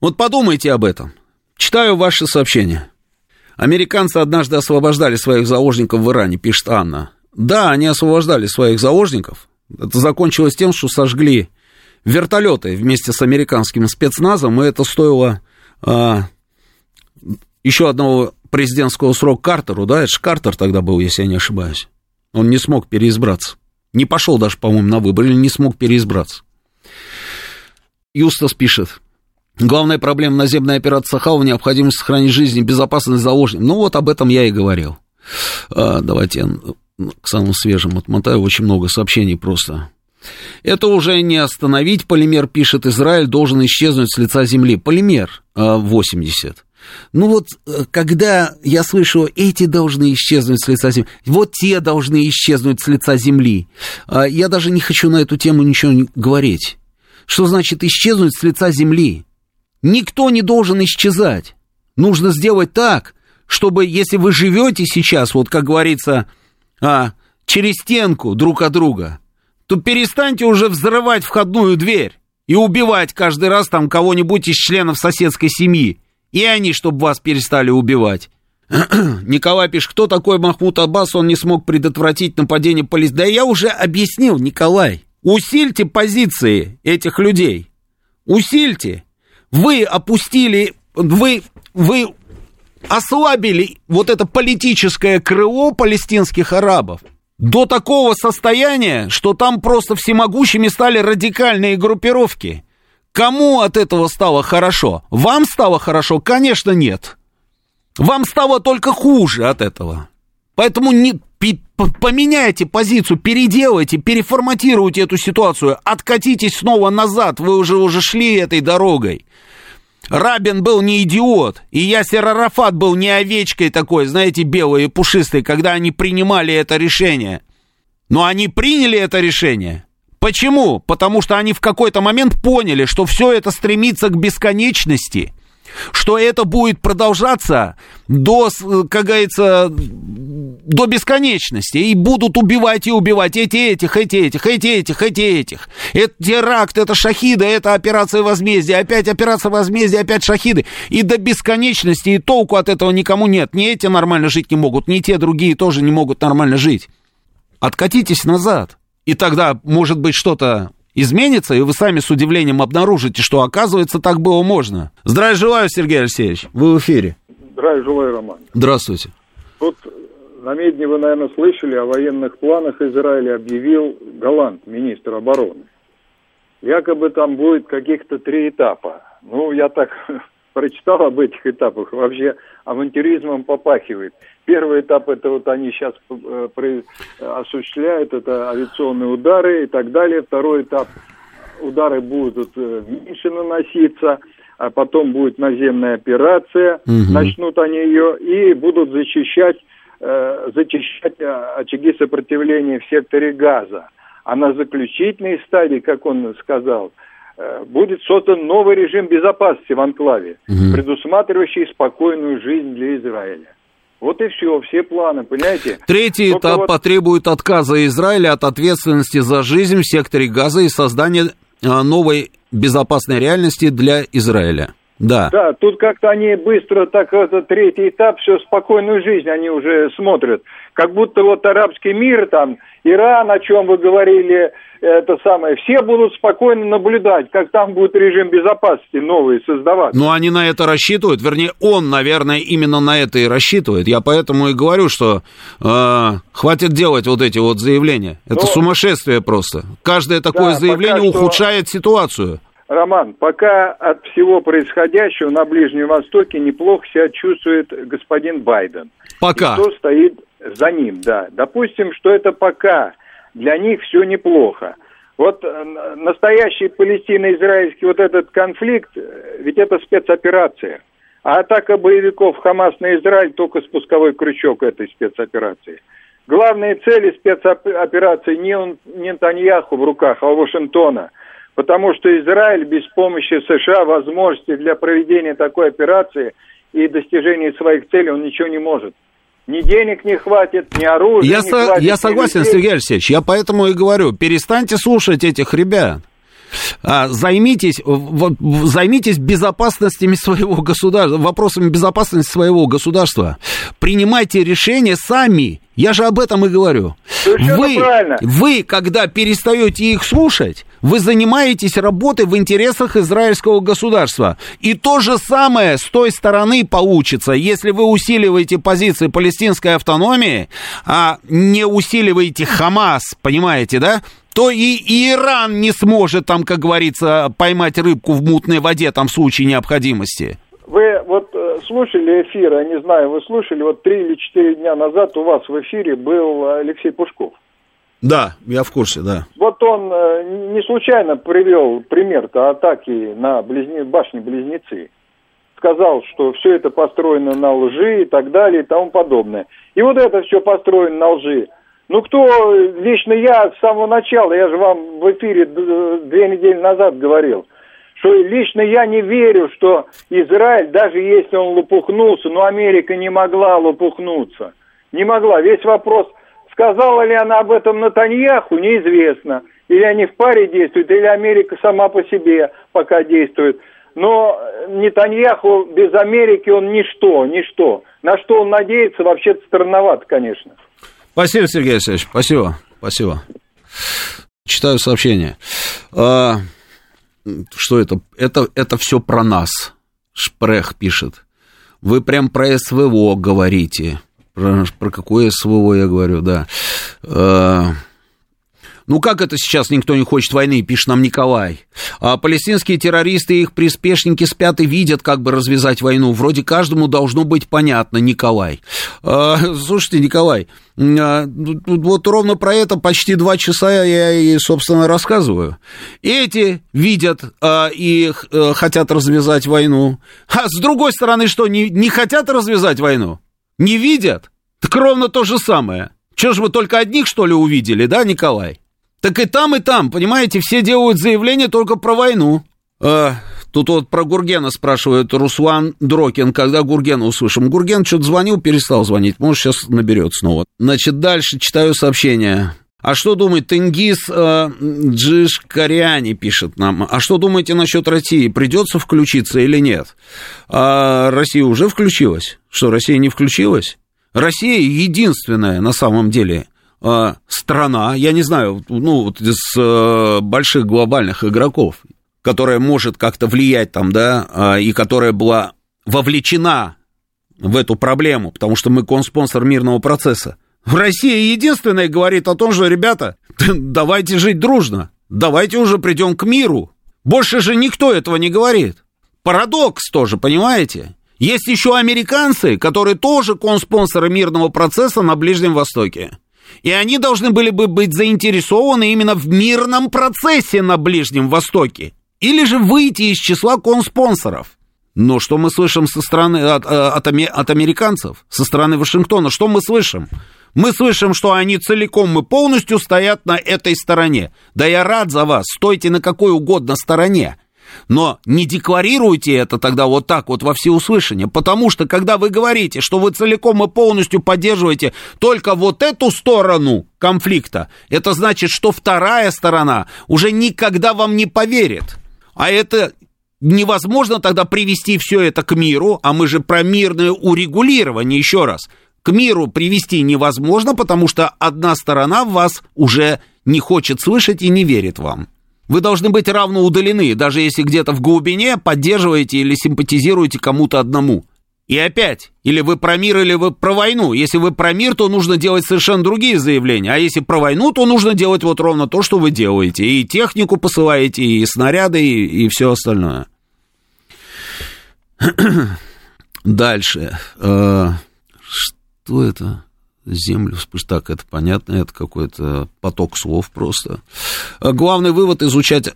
Вот подумайте об этом. Читаю ваши сообщения. Американцы однажды освобождали своих заложников в Иране, пишет Анна. Да, они освобождали своих заложников. Это закончилось тем, что сожгли вертолеты вместе с американским спецназом, и это стоило еще одного президентского срока Картеру, да, это же Картер тогда был, если я не ошибаюсь. Он не смог переизбраться. Не пошел даже, по-моему, на выборы, не смог переизбраться. Юстас пишет. Главная проблема наземной операции Сахау – необходимость сохранить жизнь и безопасность заложников. Ну, вот об этом я и говорил. А, давайте я к самым свежим отмотаю. Очень много сообщений просто. Это уже не остановить. Полимер пишет, Израиль должен исчезнуть с лица земли. Полимер 80. А, ну вот, э, когда я слышу, эти должны исчезнуть с лица земли, вот те должны исчезнуть с лица земли, а, я даже не хочу на эту тему ничего говорить. Что значит исчезнуть с лица земли? Никто не должен исчезать. Нужно сделать так, чтобы, если вы живете сейчас, вот как говорится, а, через стенку друг от друга, то перестаньте уже взрывать входную дверь и убивать каждый раз там кого-нибудь из членов соседской семьи. И они, чтобы вас перестали убивать. Николай пишет, кто такой Махмуд Аббас, он не смог предотвратить нападение полиции. Да я уже объяснил, Николай. Усильте позиции этих людей. Усильте. Вы опустили, вы, вы ослабили вот это политическое крыло палестинских арабов до такого состояния, что там просто всемогущими стали радикальные группировки. Кому от этого стало хорошо? Вам стало хорошо? Конечно, нет. Вам стало только хуже от этого. Поэтому не, поменяйте позицию, переделайте, переформатируйте эту ситуацию, откатитесь снова назад, вы уже, уже шли этой дорогой. Рабин был не идиот, и Ясер Арафат был не овечкой такой, знаете, белой и пушистой, когда они принимали это решение. Но они приняли это решение. Почему? Потому что они в какой-то момент поняли, что все это стремится к бесконечности – что это будет продолжаться до, как говорится, до бесконечности. И будут убивать и убивать эти этих, эти этих, эти этих, эти этих. Это теракт, это шахиды, это операция возмездия, опять операция возмездия, опять шахиды. И до бесконечности, и толку от этого никому нет. Ни эти нормально жить не могут, ни те другие тоже не могут нормально жить. Откатитесь назад. И тогда, может быть, что-то изменится, и вы сами с удивлением обнаружите, что, оказывается, так было можно. Здравия желаю, Сергей Алексеевич. Вы в эфире. Здравия желаю, Роман. Здравствуйте. Тут на медне вы, наверное, слышали о военных планах Израиля объявил Голланд, министр обороны. Якобы там будет каких-то три этапа. Ну, я так прочитал об этих этапах, вообще авантюризмом попахивает. Первый этап это вот они сейчас э, осуществляют, это авиационные удары и так далее. Второй этап удары будут э, меньше наноситься, а потом будет наземная операция, угу. начнут они ее и будут защищать, э, зачищать очаги сопротивления в секторе газа. А на заключительной стадии, как он сказал, Э, будет создан новый режим безопасности в анклаве, угу. предусматривающий спокойную жизнь для Израиля. Вот и все, все планы, понимаете? Третий Только этап вот... потребует отказа Израиля от ответственности за жизнь в секторе Газа и создания э, новой безопасной реальности для Израиля. Да. Да, тут как-то они быстро, так это третий этап, все спокойную жизнь они уже смотрят. Как будто вот арабский мир там, Иран, о чем вы говорили, это самое, все будут спокойно наблюдать, как там будет режим безопасности новый создавать. Ну, они на это рассчитывают, вернее, он, наверное, именно на это и рассчитывает. Я поэтому и говорю, что э, хватит делать вот эти вот заявления. Это Но... сумасшествие просто. Каждое такое да, заявление ухудшает что... ситуацию. Роман, пока от всего происходящего на Ближнем Востоке неплохо себя чувствует господин Байден. Пока. И кто стоит за ним, да. Допустим, что это пока для них все неплохо. Вот э, настоящий палестино-израильский вот этот конфликт, э, ведь это спецоперация. А атака боевиков Хамас на Израиль только спусковой крючок этой спецоперации. Главные цели спецоперации не, не Нетаньяху в руках, а Вашингтона – потому что Израиль без помощи США возможности для проведения такой операции и достижения своих целей он ничего не может. Ни денег не хватит, ни оружия я не со, хватит. Я согласен. Сергей Алексеевич, я поэтому и говорю, перестаньте слушать этих ребят. А, займитесь, займитесь безопасностями своего государства, вопросами безопасности своего государства. Принимайте решения сами. Я же об этом и говорю. Вы, вы, когда перестаете их слушать, вы занимаетесь работой в интересах израильского государства. И то же самое с той стороны получится, если вы усиливаете позиции палестинской автономии, а не усиливаете Хамас, понимаете, да? То и Иран не сможет там, как говорится, поймать рыбку в мутной воде там в случае необходимости. Вы вот э, слушали эфир, я не знаю, вы слушали, вот три или четыре дня назад у вас в эфире был Алексей Пушков. Да, я в курсе, да. Вот он э, не случайно привел пример-то атаки на близне... башни-близнецы. Сказал, что все это построено на лжи и так далее и тому подобное. И вот это все построено на лжи. Ну, кто, лично я с самого начала, я же вам в эфире две недели назад говорил, что лично я не верю, что Израиль, даже если он лопухнулся, но Америка не могла лопухнуться. Не могла. Весь вопрос, сказала ли она об этом Натаньяху, неизвестно. Или они в паре действуют, или Америка сама по себе пока действует. Но Нетаньяху без Америки он ничто, ничто. На что он надеется, вообще-то странновато, конечно. Спасибо, Сергей Алексеевич, спасибо, спасибо. Читаю сообщение. А, что это? Это, это все про нас. Шпрех пишет. Вы прям про СВО говорите. Про, про какое СВО я говорю, да. А, Ну как это сейчас никто не хочет войны, пишет нам Николай. А палестинские террористы и их приспешники спят и видят, как бы развязать войну. Вроде каждому должно быть понятно, Николай. А, слушайте, Николай, а, вот ровно про это почти два часа я и, собственно, рассказываю. Эти видят а, и а, хотят развязать войну. А с другой стороны, что, не, не хотят развязать войну? Не видят? Так ровно то же самое. Че ж вы только одних, что ли, увидели, да, Николай? Так и там, и там, понимаете, все делают заявление только про войну. А, тут вот про Гургена спрашивает Руслан Дрокин, когда Гургена услышим. Гурген что-то звонил, перестал звонить, может, сейчас наберет снова. Значит, дальше читаю сообщение. А что думает Тенгиз э, Джишкаряни, пишет нам. А что думаете насчет России? Придется включиться или нет? А Россия уже включилась? Что, Россия не включилась? Россия единственная на самом деле э, страна, я не знаю, ну, вот из э, больших глобальных игроков, которая может как-то влиять там, да, э, и которая была вовлечена в эту проблему, потому что мы конспонсор мирного процесса. Россия единственная говорит о том, что, ребята, давайте жить дружно, давайте уже придем к миру. Больше же никто этого не говорит. Парадокс тоже, понимаете? Есть еще американцы, которые тоже конспонсоры мирного процесса на Ближнем Востоке. И они должны были бы быть заинтересованы именно в мирном процессе на Ближнем Востоке. Или же выйти из числа конспонсоров. Но что мы слышим со стороны, от, э, от, от американцев, со стороны Вашингтона? Что мы слышим? Мы слышим, что они целиком и полностью стоят на этой стороне. Да я рад за вас, стойте на какой угодно стороне. Но не декларируйте это тогда вот так вот во всеуслышание, потому что когда вы говорите, что вы целиком и полностью поддерживаете только вот эту сторону конфликта, это значит, что вторая сторона уже никогда вам не поверит. А это невозможно тогда привести все это к миру, а мы же про мирное урегулирование, еще раз. К миру привести невозможно, потому что одна сторона вас уже не хочет слышать и не верит вам. Вы должны быть равно удалены, даже если где-то в глубине поддерживаете или симпатизируете кому-то одному. И опять, или вы про мир, или вы про войну. Если вы про мир, то нужно делать совершенно другие заявления. А если про войну, то нужно делать вот ровно то, что вы делаете. И технику посылаете, и снаряды, и, и все остальное. Дальше. Э, что это? Землю так это понятно, это какой-то поток слов просто. А главный вывод – изучать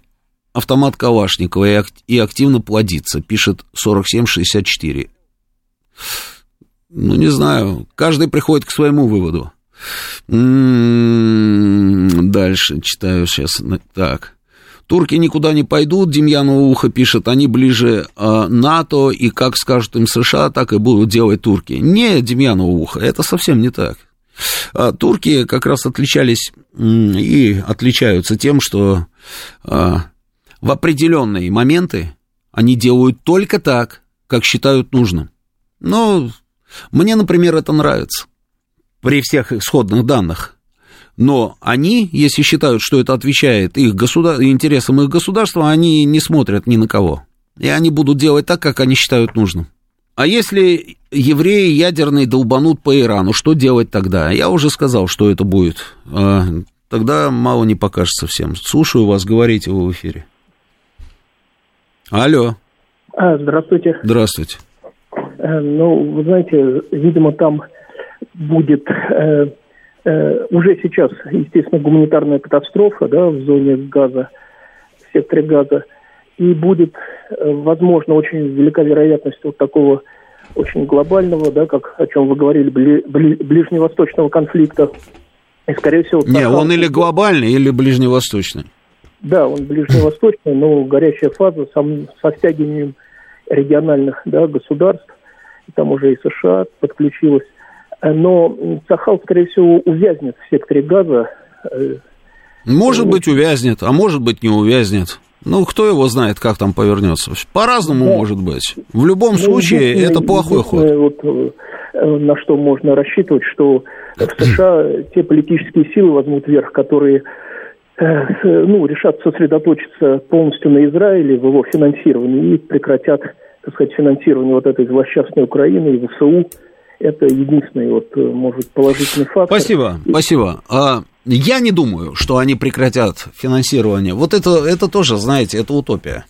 автомат Калашникова и активно плодиться, пишет 4764. Ну, не знаю, каждый приходит к своему выводу. М-м-м, дальше читаю сейчас. Так. Турки никуда не пойдут, Демьянова ухо пишет, они ближе э, НАТО, и как скажут им США, так и будут делать турки. Не, Демьянова ухо, это совсем не так. А, турки как раз отличались и отличаются тем, что а, в определенные моменты они делают только так, как считают нужным. Ну, мне, например, это нравится при всех исходных данных. Но они, если считают, что это отвечает их государ... интересам их государства, они не смотрят ни на кого. И они будут делать так, как они считают нужным. А если евреи ядерные долбанут по Ирану, что делать тогда? Я уже сказал, что это будет. А, тогда мало не покажется всем. Слушаю вас, говорите вы в эфире. Алло. А, здравствуйте. Здравствуйте. Э, ну, вы знаете, видимо, там будет э, э, уже сейчас, естественно, гуманитарная катастрофа да, в зоне газа, в секторе газа, и будет, э, возможно, очень велика вероятность вот такого очень глобального, да, как о чем вы говорили, бли, бли, ближневосточного конфликта. И, скорее всего... Не, он или глобальный, или ближневосточный. Да, он ближневосточный, но горячая фаза сам, со стягиванием региональных да, государств, там уже и США подключилась. Но Сахал, скорее всего, увязнет в секторе газа. Э, может быть, увязнет, а может быть, не увязнет. Ну, кто его знает, как там повернется. По-разному да. может быть. В любом ну, случае, это плохой ход. Вот, э, на что можно рассчитывать, что в США те политические силы возьмут верх, которые э, ну, решат сосредоточиться полностью на Израиле, в его финансировании и прекратят, так сказать, финансирование вот этой злосчастной Украины и ВСУ. Это единственный, вот, э, может, положительный фактор. Спасибо, спасибо. А я не думаю, что они прекратят финансирование. Вот это, это тоже, знаете, это утопия.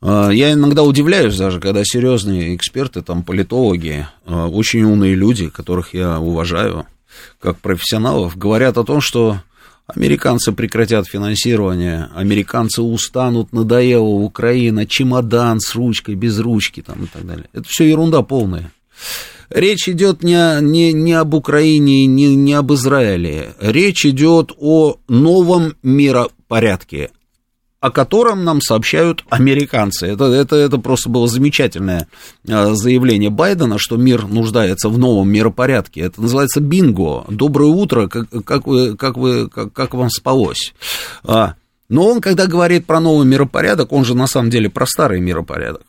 А, я иногда удивляюсь даже, когда серьезные эксперты, там, политологи, а, очень умные люди, которых я уважаю как профессионалов, говорят о том, что американцы прекратят финансирование, американцы устанут, надоела Украина, чемодан с ручкой, без ручки там, и так далее. Это все ерунда полная. Речь идет не, не, не об Украине, не, не об Израиле. Речь идет о новом миропорядке, о котором нам сообщают американцы. Это, это, это просто было замечательное а, заявление Байдена, что мир нуждается в новом миропорядке. Это называется бинго. Доброе утро, как, как, вы, как, вы, как, как вам спалось? А, но он, когда говорит про новый миропорядок, он же на самом деле про старый миропорядок.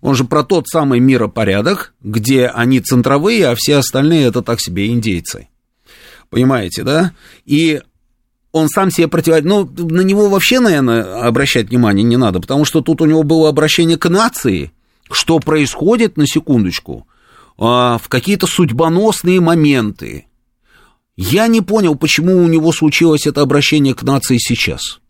Он же про тот самый миропорядок, где они центровые, а все остальные это так себе индейцы. Понимаете, да? И он сам себе противодействует. Ну, на него вообще, наверное, обращать внимание не надо, потому что тут у него было обращение к нации, что происходит, на секундочку, а, в какие-то судьбоносные моменты. Я не понял, почему у него случилось это обращение к нации сейчас.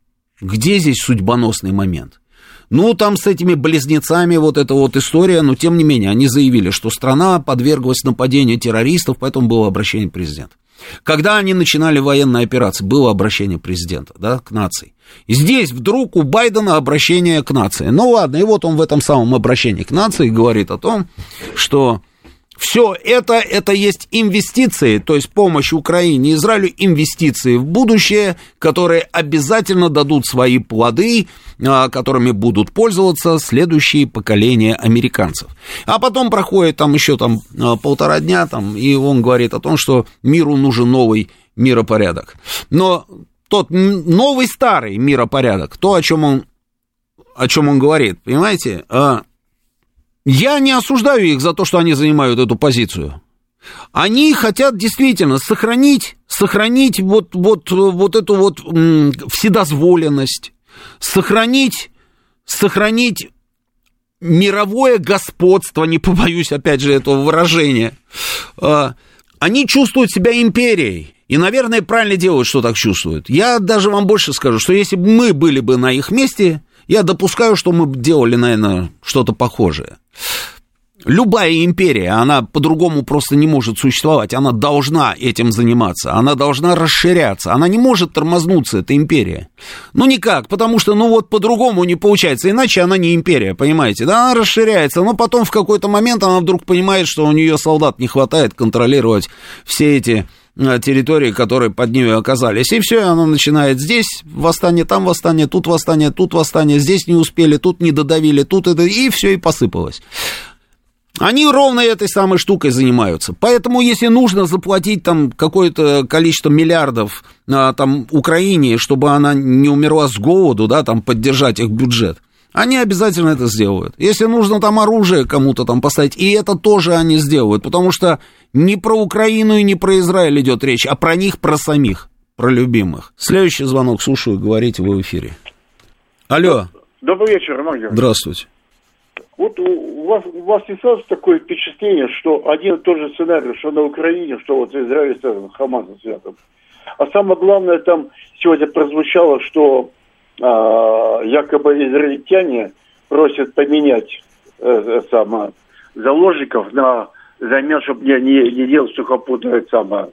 Где здесь судьбоносный момент? Ну, там с этими близнецами вот эта вот история, но тем не менее, они заявили, что страна подверглась нападению террористов, поэтому было обращение президента. Когда они начинали военные операции, было обращение президента да, к нации. И здесь вдруг у Байдена обращение к нации. Ну ладно, и вот он в этом самом обращении к нации говорит о том, что все это, это есть инвестиции, то есть помощь Украине и Израилю, инвестиции в будущее, которые обязательно дадут свои плоды, а, которыми будут пользоваться следующие поколения американцев. А потом проходит там еще там а, полтора дня, там, и он говорит о том, что миру нужен новый миропорядок. Но тот новый старый миропорядок, то, о чем он, о чем он говорит, понимаете, а, я не осуждаю их за то, что они занимают эту позицию. Они хотят действительно сохранить, сохранить вот, вот, вот эту вот вседозволенность, сохранить, сохранить мировое господство, не побоюсь опять же этого выражения. А, они чувствуют себя империей. И, наверное, правильно делают, что так чувствуют. Я даже вам больше скажу, что если бы мы были бы на их месте, я допускаю, что мы делали, наверное, что-то похожее. Любая империя, она по-другому просто не может существовать. Она должна этим заниматься, она должна расширяться. Она не может тормознуться, эта империя. Ну, никак, потому что, ну, вот по-другому не получается. Иначе она не империя, понимаете? Да, она расширяется, но потом в какой-то момент она вдруг понимает, что у нее солдат не хватает контролировать все эти территории, которые под ними оказались. И все, оно начинает здесь восстание, там восстание, тут восстание, тут восстание, здесь не успели, тут не додавили, тут это, и все, и посыпалось. Они ровно этой самой штукой занимаются. Поэтому, если нужно заплатить там какое-то количество миллиардов а, там, Украине, чтобы она не умерла с голоду, да, там, поддержать их бюджет, они обязательно это сделают. Если нужно там оружие кому-то там поставить, и это тоже они сделают, потому что не про Украину и не про Израиль идет речь, а про них, про самих, про любимых. Следующий звонок, слушаю, говорите, вы в эфире. Алло. Добрый вечер, Роман Здравствуйте. Вот у вас, у вас не сразу такое впечатление, что один и тот же сценарий, что на Украине, что вот Израиль связан, Хамасом связан. А самое главное, там сегодня прозвучало, что якобы израильтяне просят поменять э, э само, заложников на замен, чтобы не, не, не делать сухопутную само,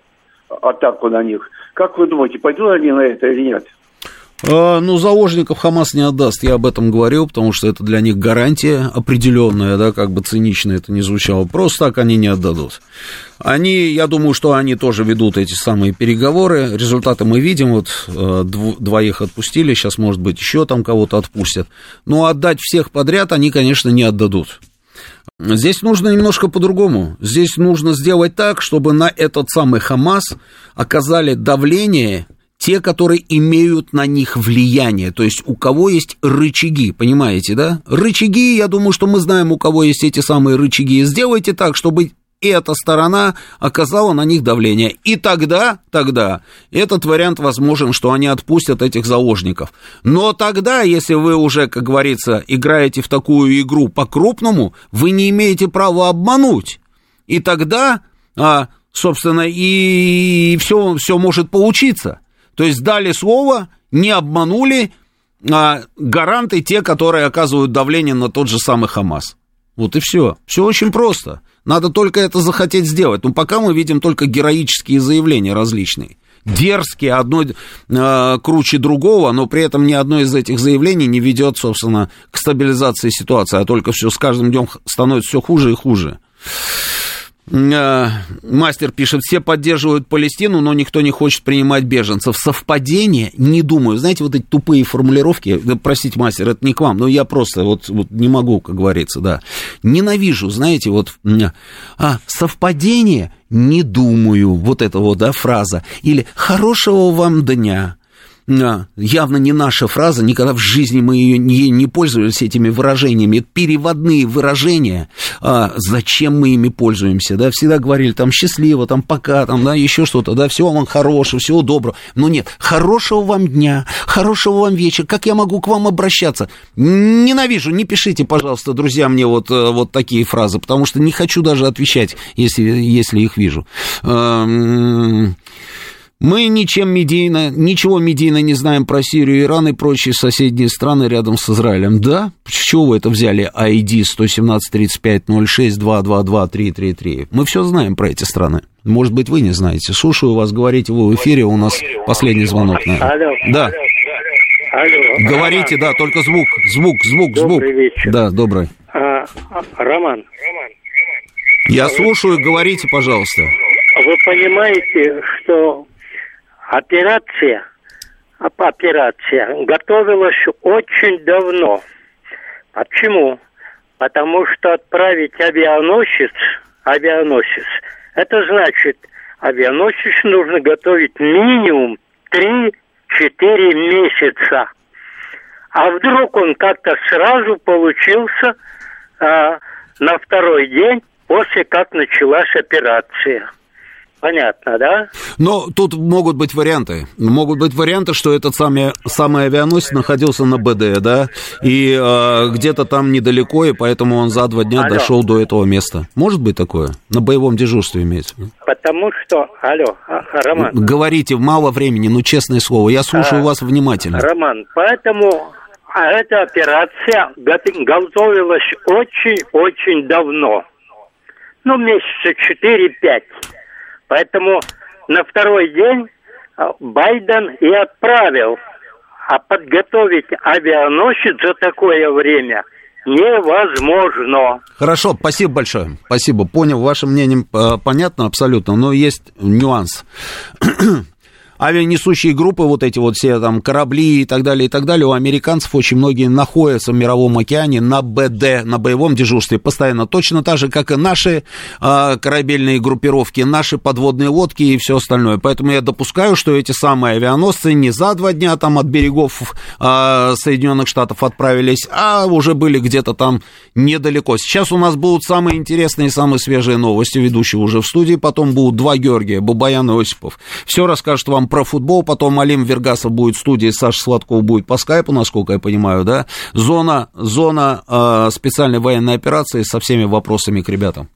атаку на них. Как вы думаете, пойдут они на это или нет? А, ну, заложников Хамас не отдаст, я об этом говорил, потому что это для них гарантия определенная, да, как бы цинично это не звучало. Просто так они не отдадут. Они, я думаю, что они тоже ведут эти самые переговоры. Результаты мы видим, вот э, двоих отпустили, сейчас, может быть, еще там кого-то отпустят. Но отдать всех подряд они, конечно, не отдадут. Здесь нужно немножко по-другому. Здесь нужно сделать так, чтобы на этот самый Хамас оказали давление те, которые имеют на них влияние, то есть у кого есть рычаги, понимаете, да? Рычаги, я думаю, что мы знаем, у кого есть эти самые рычаги. Сделайте так, чтобы эта сторона оказала на них давление. И тогда, тогда этот вариант возможен, что они отпустят этих заложников. Но тогда, если вы уже, как говорится, играете в такую игру по-крупному, вы не имеете права обмануть. И тогда а, собственно, и все, все может получиться. То есть дали слово, не обманули, а гаранты те, которые оказывают давление на тот же самый Хамас. Вот и все. Все очень просто. Надо только это захотеть сделать. Но пока мы видим только героические заявления различные. Дерзкие, одно э, круче другого, но при этом ни одно из этих заявлений не ведет, собственно, к стабилизации ситуации, а только все с каждым днем становится все хуже и хуже. Э, мастер пишет, все поддерживают Палестину, но никто не хочет принимать беженцев. Совпадение? Не думаю. Знаете, вот эти тупые формулировки, простите, мастер, это не к вам, но я просто вот, вот не могу, как говорится, да. Ненавижу, знаете, вот, а, совпадение? Не думаю. Вот это вот, да, фраза. Или хорошего вам дня явно не наша фраза, никогда в жизни мы ее не, не пользовались этими выражениями. Это переводные выражения, а, зачем мы ими пользуемся, да, всегда говорили там счастливо, там пока, там, да, еще что-то, да, всего вам хорошего, всего доброго. Но нет, хорошего вам дня, хорошего вам вечера, как я могу к вам обращаться? Ненавижу, не пишите, пожалуйста, друзья, мне вот, э, вот такие фразы, потому что не хочу даже отвечать, если, если их вижу. Мы ничем медийно, ничего медийно не знаем про Сирию, Иран и прочие соседние страны рядом с Израилем. Да? С чего вы это взяли? ID 117-35-06-222-333. Мы все знаем про эти страны. Может быть, вы не знаете. Слушаю вас, говорите вы в эфире, у нас последний звонок. Наверное. Алло. Да. Алло. Говорите, да, только звук, звук, звук, добрый звук. Вечер. Да, добрый. А, Роман. Я слушаю, говорите, пожалуйста. Вы понимаете, что Операция, операция готовилась очень давно. Почему? Потому что отправить авианосец, авианосец, это значит, авианосец нужно готовить минимум 3-4 месяца. А вдруг он как-то сразу получился а, на второй день после как началась операция. Понятно, да? Но тут могут быть варианты. Могут быть варианты, что этот самый, самый авианосец находился на БД, да, и э, где-то там недалеко, и поэтому он за два дня алло. дошел до этого места. Может быть такое? На боевом дежурстве имеется. Потому что, алло, а, Роман. Говорите, мало времени, ну, честное слово, я слушаю а, вас внимательно. Роман, поэтому а эта операция готовилась очень-очень давно. Ну, месяца 4-5. Поэтому на второй день а, Байден и отправил. А подготовить авианосец за такое время невозможно. Хорошо, спасибо большое. Спасибо. Понял, ваше мнение э, понятно абсолютно, но есть нюанс авианесущие группы, вот эти вот все там корабли и так далее, и так далее, у американцев очень многие находятся в Мировом океане на БД, на боевом дежурстве постоянно, точно так же, как и наши э, корабельные группировки, наши подводные лодки и все остальное. Поэтому я допускаю, что эти самые авианосцы не за два дня там от берегов э, Соединенных Штатов отправились, а уже были где-то там недалеко. Сейчас у нас будут самые интересные, самые свежие новости, ведущие уже в студии, потом будут два Георгия, Бабаян и Осипов. Все расскажут вам про футбол, потом Алим Вергасов будет в студии, Саша Сладков будет по скайпу, насколько я понимаю, да? Зона, зона э, специальной военной операции со всеми вопросами к ребятам.